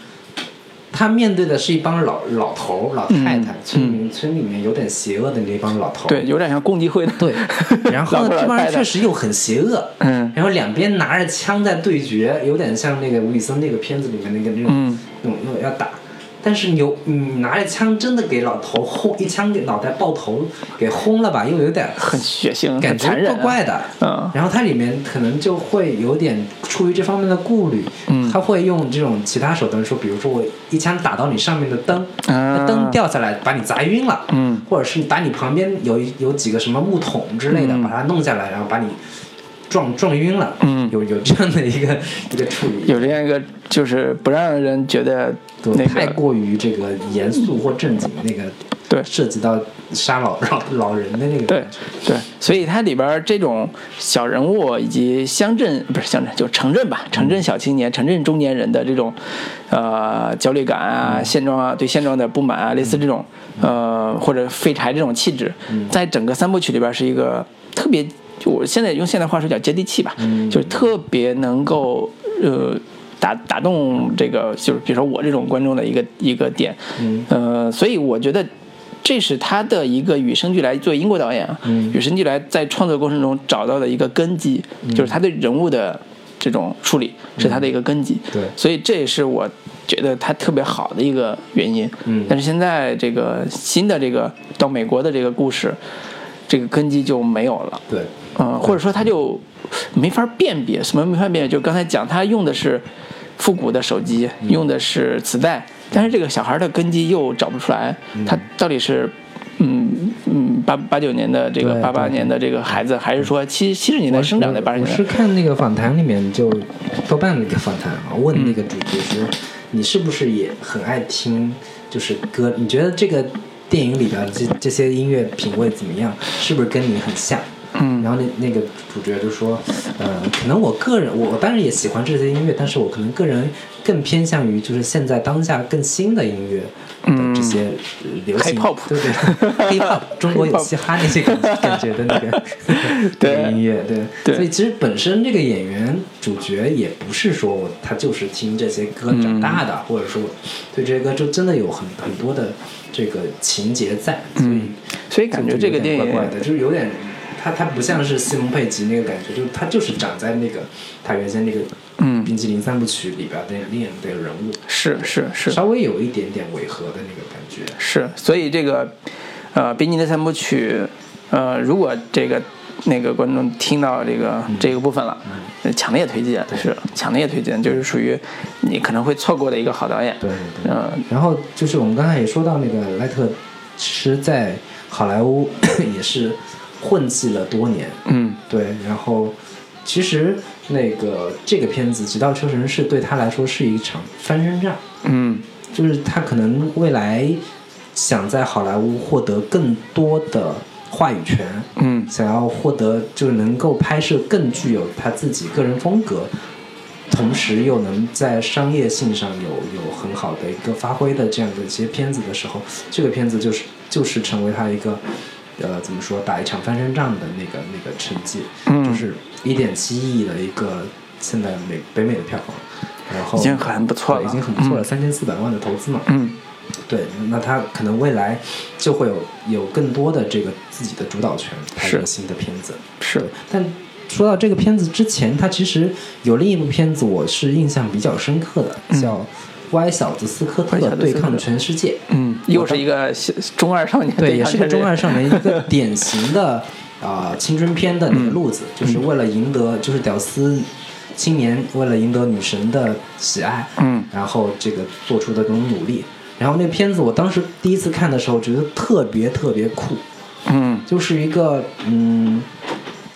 他面对的是一帮老老头、老太太，嗯村民村里面有点邪恶的那帮老头。对，有点像共济会的。对，然后这帮人确实又很邪恶，嗯然后两边拿着枪在对决，有点像那个吴宇森那个片子里面那个那种、嗯那种那种要打。但是有你拿着枪真的给老头轰一枪给脑袋爆头给轰了吧，又有点很血腥，感觉怪怪的。嗯。然后它里面可能就会有点出于这方面的顾虑，嗯。他会用这种其他手段说，比如说我一枪打到你上面的灯，灯掉下来把你砸晕了，嗯。或者是把你旁边有一有几个什么木桶之类的，嗯。把它弄下来，然后把你撞撞晕了，嗯。有有这样的一个一个处理，有这样一个，就是不让人觉得那个太过于这个严肃或正经，那个对。涉及到杀老 老老人的那个对，对，所以它里边这种小人物以及乡镇不是乡镇，就城镇吧，城镇小青年、城镇中年人的这种呃焦虑感啊、现状啊、对现状的不满啊，类似这种呃或者废柴这种气质，在整个三部曲里边是一个特别，就我现在用现代话说叫接地气吧，就是特别能够呃。打打动这个就是比如说我这种观众的一个一个点，嗯呃，所以我觉得这是他的一个与生俱来，作为英国导演啊，嗯与生俱来在创作过程中找到的一个根基，就是他对人物的这种处理是他的一个根基。对所以这也是我觉得他特别好的一个原因。嗯但是现在这个新的这个到美国的这个故事，这个根基就没有了。对，嗯，或者说他就没法辨别，什么没法辨别？就刚才讲，他用的是复古的手机，嗯用的是磁带，但是这个小孩的根基又找不出来，嗯他到底是。嗯嗯，八八九年的这个对八八年的这个孩子，还是说七七十年代生长的八十我年代？我是看那个访谈里面就豆瓣的一个访谈啊，问那个主角说，你是不是也很爱听就是歌？你觉得这个电影里边这这些音乐品味怎么样？是不是跟你很像？嗯。然后那那个主角就说，呃，可能我个人，我当然也喜欢这些音乐，但是我可能个人更偏向于就是现在当下更新的音乐嗯。这些呃流行 Hip-hop 对对，hip-hop，中国有嘻哈那些感感觉的那个对音乐，对，对。所以其实本身这个演员主角也不是说我他就是听这些歌长大的，或者说对这些歌就真的有很很多的这个情节在，所以嗯。所以感觉这个电影怪怪的，就是有点，他他不像是西蒙佩吉那个感觉，就是他就是长在那个他原先那个嗯冰淇淋三部曲里边的那样的人物，是是是稍微有一点点违和的那个感觉。是，所以这个呃，冰激凌三部曲，呃，如果这个那个观众听到这个、这个部分了，呃强烈推荐，是强烈推荐，就是属于你可能会错过的一个好导演。对对对。嗯、然后就是我们刚才也说到那个莱特，其实在好莱坞 也是混迹了多年，嗯。对，然后其实那个这个片子《极道车神》是对他来说是一场翻身仗，嗯。就是他可能未来想在好莱坞获得更多的话语权，嗯。想要获得就是能够拍摄更具有他自己个人风格，同时又能在商业性上有有很好的一个发挥的这样的一些片子的时候，这个片子就是就是成为他一个呃怎么说打一场翻身仗的那个那个成绩，嗯。就是一点七亿的一个现在美北美的票房，然后已经很不错了已经很不错了，三千四百万的投资嘛，嗯。对，那他可能未来就会有有更多的这个自己的主导权，拍一个新的片子。是对，但说到这个片子之前，他其实有另一部片子，我是印象比较深刻的，叫《歪小子斯科特对抗全世界》。嗯，又是一个小中二少年对，也是个中二少少年，一个典型的 啊、青春片的那个路子，就是为了赢得，就是屌丝青年为了赢得女神的喜爱，嗯。然后这个做出的这种努力。然后那片子我当时第一次看的时候，觉得特别特别酷，嗯。就是一个嗯，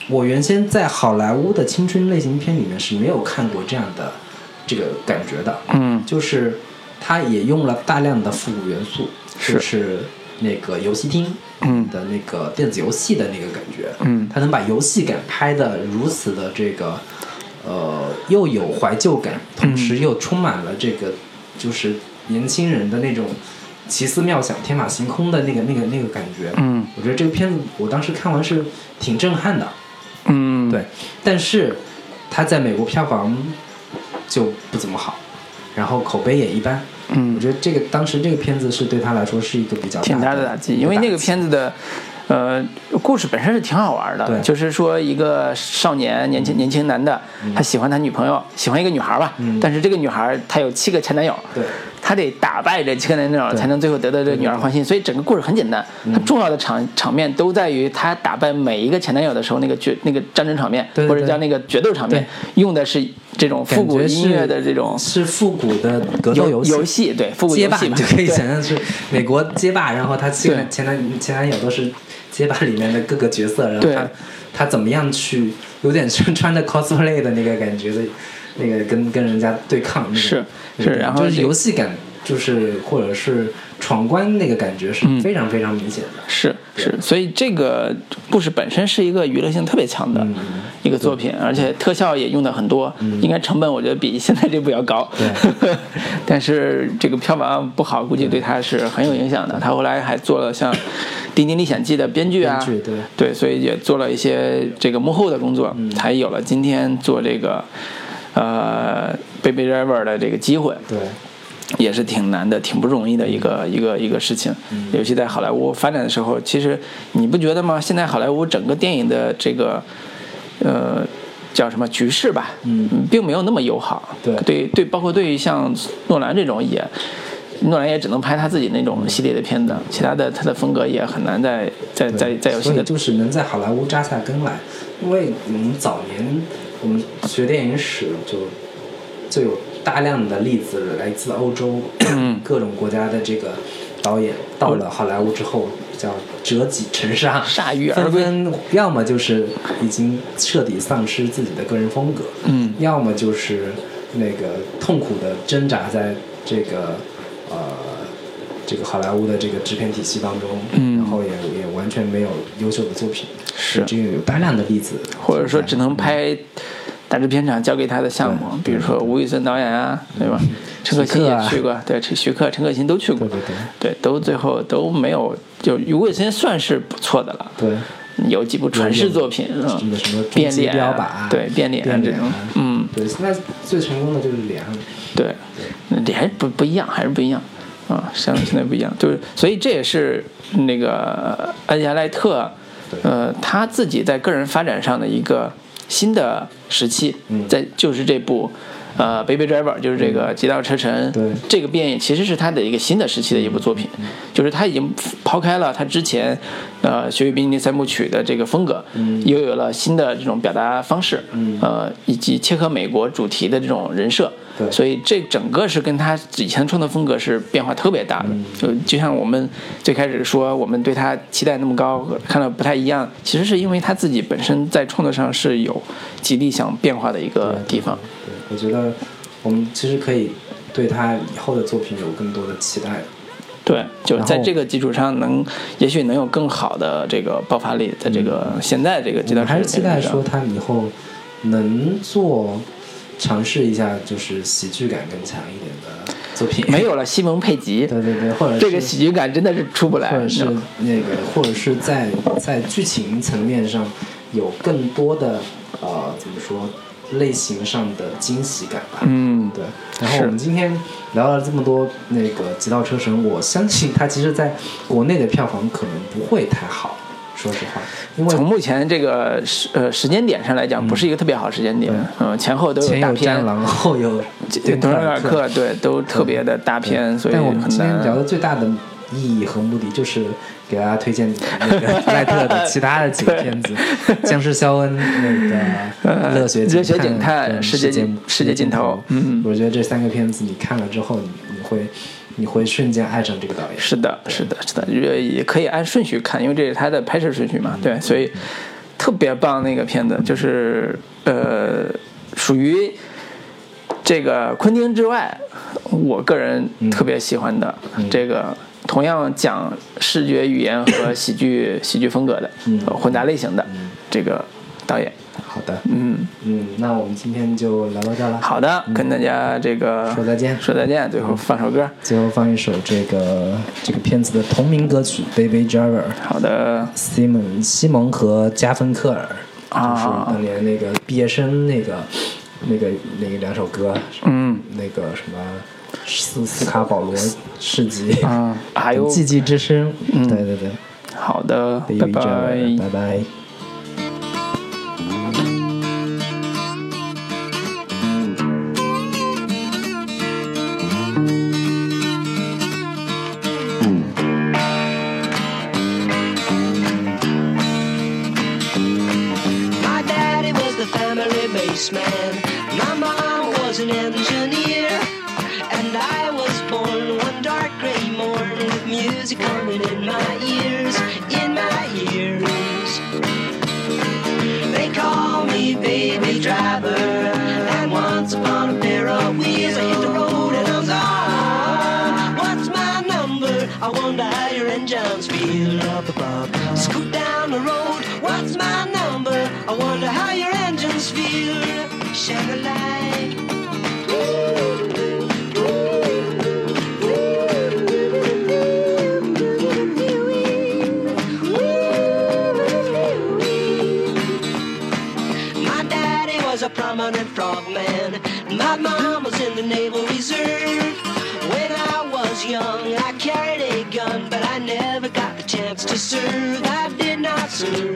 我原先在好莱坞的青春类型片里面是没有看过这样的这个感觉的，嗯。就是它也用了大量的复古元素，是。就是那个游戏厅嗯。的那个电子游戏的那个感觉，嗯。它能把游戏感拍的如此的这个呃又有怀旧感，同时又充满了这个就是年轻人的那种奇思妙想、天马行空的那个那个那个感觉，嗯。我觉得这个片子我当时看完是挺震撼的，嗯，对，但是它在美国票房就不怎么好，然后口碑也一般。嗯。我觉得这个当时这个片子是对他来说是一个比较挺大大的打击，因为那个片子的，呃，故事本身是挺好玩的，对。就是说一个少年年轻年轻男的，他喜欢他女朋友，喜欢一个女孩吧，嗯。但是这个女孩她有七个前男友，对。他得打败这七个前男友才能最后得到这个女孩欢心，所以整个故事很简单，嗯。它重要的场场面都在于他打败每一个前男友的时候那个决那个战争场面，或者叫那个决斗场面，用的是这种复古音乐的这种是复古的格斗游戏。游戏。对复古街霸，嘛，就可以想象是美国街霸，然后他七个对。前男前男友都是街霸里面的各个角色，然后他他怎么样去有点穿穿着 cosplay 的那个感觉的，那个跟跟人家对抗那个是那个就是游戏感，就是或者是闯关那个感觉是嗯。非常非常明显的。是是，所以这个故事本身是一个娱乐性特别强的嗯。一个作品，而且特效也用的很多，应该成本我觉得比现在这部要高。对。但是这个票房不好，估计对他是很有影响的。他后来还做了像《丁丁历险记》的编剧啊，对。对，所以也做了一些这个幕后的工作，才有了今天做这个呃《Baby Driver》的这个机会。对，也是挺难的、挺不容易的一个一个一个事情。尤其在好莱坞发展的时候，其实你不觉得吗？现在好莱坞整个电影的这个呃叫什么局势吧，嗯，并没有那么友好。对对对，包括对于像诺兰这种也。诺兰也只能拍他自己那种系列的片子，其他的他的风格也很难再再再再有新的就是能在好莱坞扎下根来，因为我们早年我们学电影史就最有大量的例子来自欧洲 各种国家的这个导演到了好莱坞之后叫折戟沉沙，铩羽而纷归要么就是已经彻底丧失自己的个人风格，嗯。要么就是那个痛苦的挣扎在这个呃这个好莱坞的这个制片体系当中，嗯。然后也也完全没有优秀的作品，是。这个有大量的例子，或者说只能拍大制片厂交给他的项目，比如说吴宇森导演啊，对吧？陈可辛也去过，对，陈徐克、陈可辛都去过，对对对，都最后都没有，就吴宇森算是不错的了，对。有几部传世作品，嗯，变脸对，变脸这种嗯，对，现在最成功的就是脸，对，这还不不一样，还是不一样啊，像现在不一样，就是所以这也是那个安吉亚赖特，呃，他自己在个人发展上的一个新的时期，嗯。在就是这部。呃，《Baby Driver》就是这个《极道车臣》，对。这个电影其实是他的一个新的时期的一部作品，就是他已经抛开了他之前，呃，《雪与冰淇淋三部曲》的这个风格，嗯。又有了新的这种表达方式，呃，以及切合美国主题的这种人设，对所以这整个是跟他以前创作风格是变化特别大的。嗯就就像我们最开始说，我们对他期待那么高，看到不太一样，其实是因为他自己本身在创作上是有极力想变化的一个地方。对，我觉得我们其实可以对他以后的作品有更多的期待。对，就在这个基础上能，也许能有更好的这个爆发力，在这个现在这个阶段还是期待说他以后能做尝试一下，就是喜剧感更强一点的作品。没有了西蒙佩吉，对对对，或者是这个喜剧感真的是出不来，或者是那个，或者是在在剧情层面上有更多的呃怎么说类型上的惊喜感吧。嗯，对。然后我们今天聊了这么多那个《极道车神》，我相信它其实在国内的票房可能不会太好，说实话，因为从目前这个时呃时间点上来讲，不是一个特别好时间点，嗯，前后都前有《大片战，狼》，后有《对，多尔克，对，都特别的大片，所以但我们今天聊的。最大的意义和目的就是给大家推荐那个 赖特的其他的几个片子，《僵尸肖恩》那个《热血热血警警探世界世界尽头嗯我觉得这三个片子你看了之后，你你会你会瞬间爱上这个导演。是的，是的，是的，也也可以按顺序看，因为这是他的拍摄顺序嘛，对，所以特别棒那个片子，就是呃，属于这个昆汀之外，我个人特别喜欢的、这个。同样讲视觉语言和喜剧喜剧风格的、呃混杂类型的这个导演，好的，嗯，嗯，那我们今天就聊到这儿了。好的，跟大家这个说再见。说再见，最后放首歌，最后放一首这个这个片子的同名歌曲《Baby Driver》。好的，西蒙西蒙和加芬克尔，啊。就是当年那个毕业生那个那个那个两首歌，嗯。那个什么斯斯卡保罗市集，啊，还有寂寂之声，嗯。对对对。好的，拜，Baby 拜。拜拜。soon.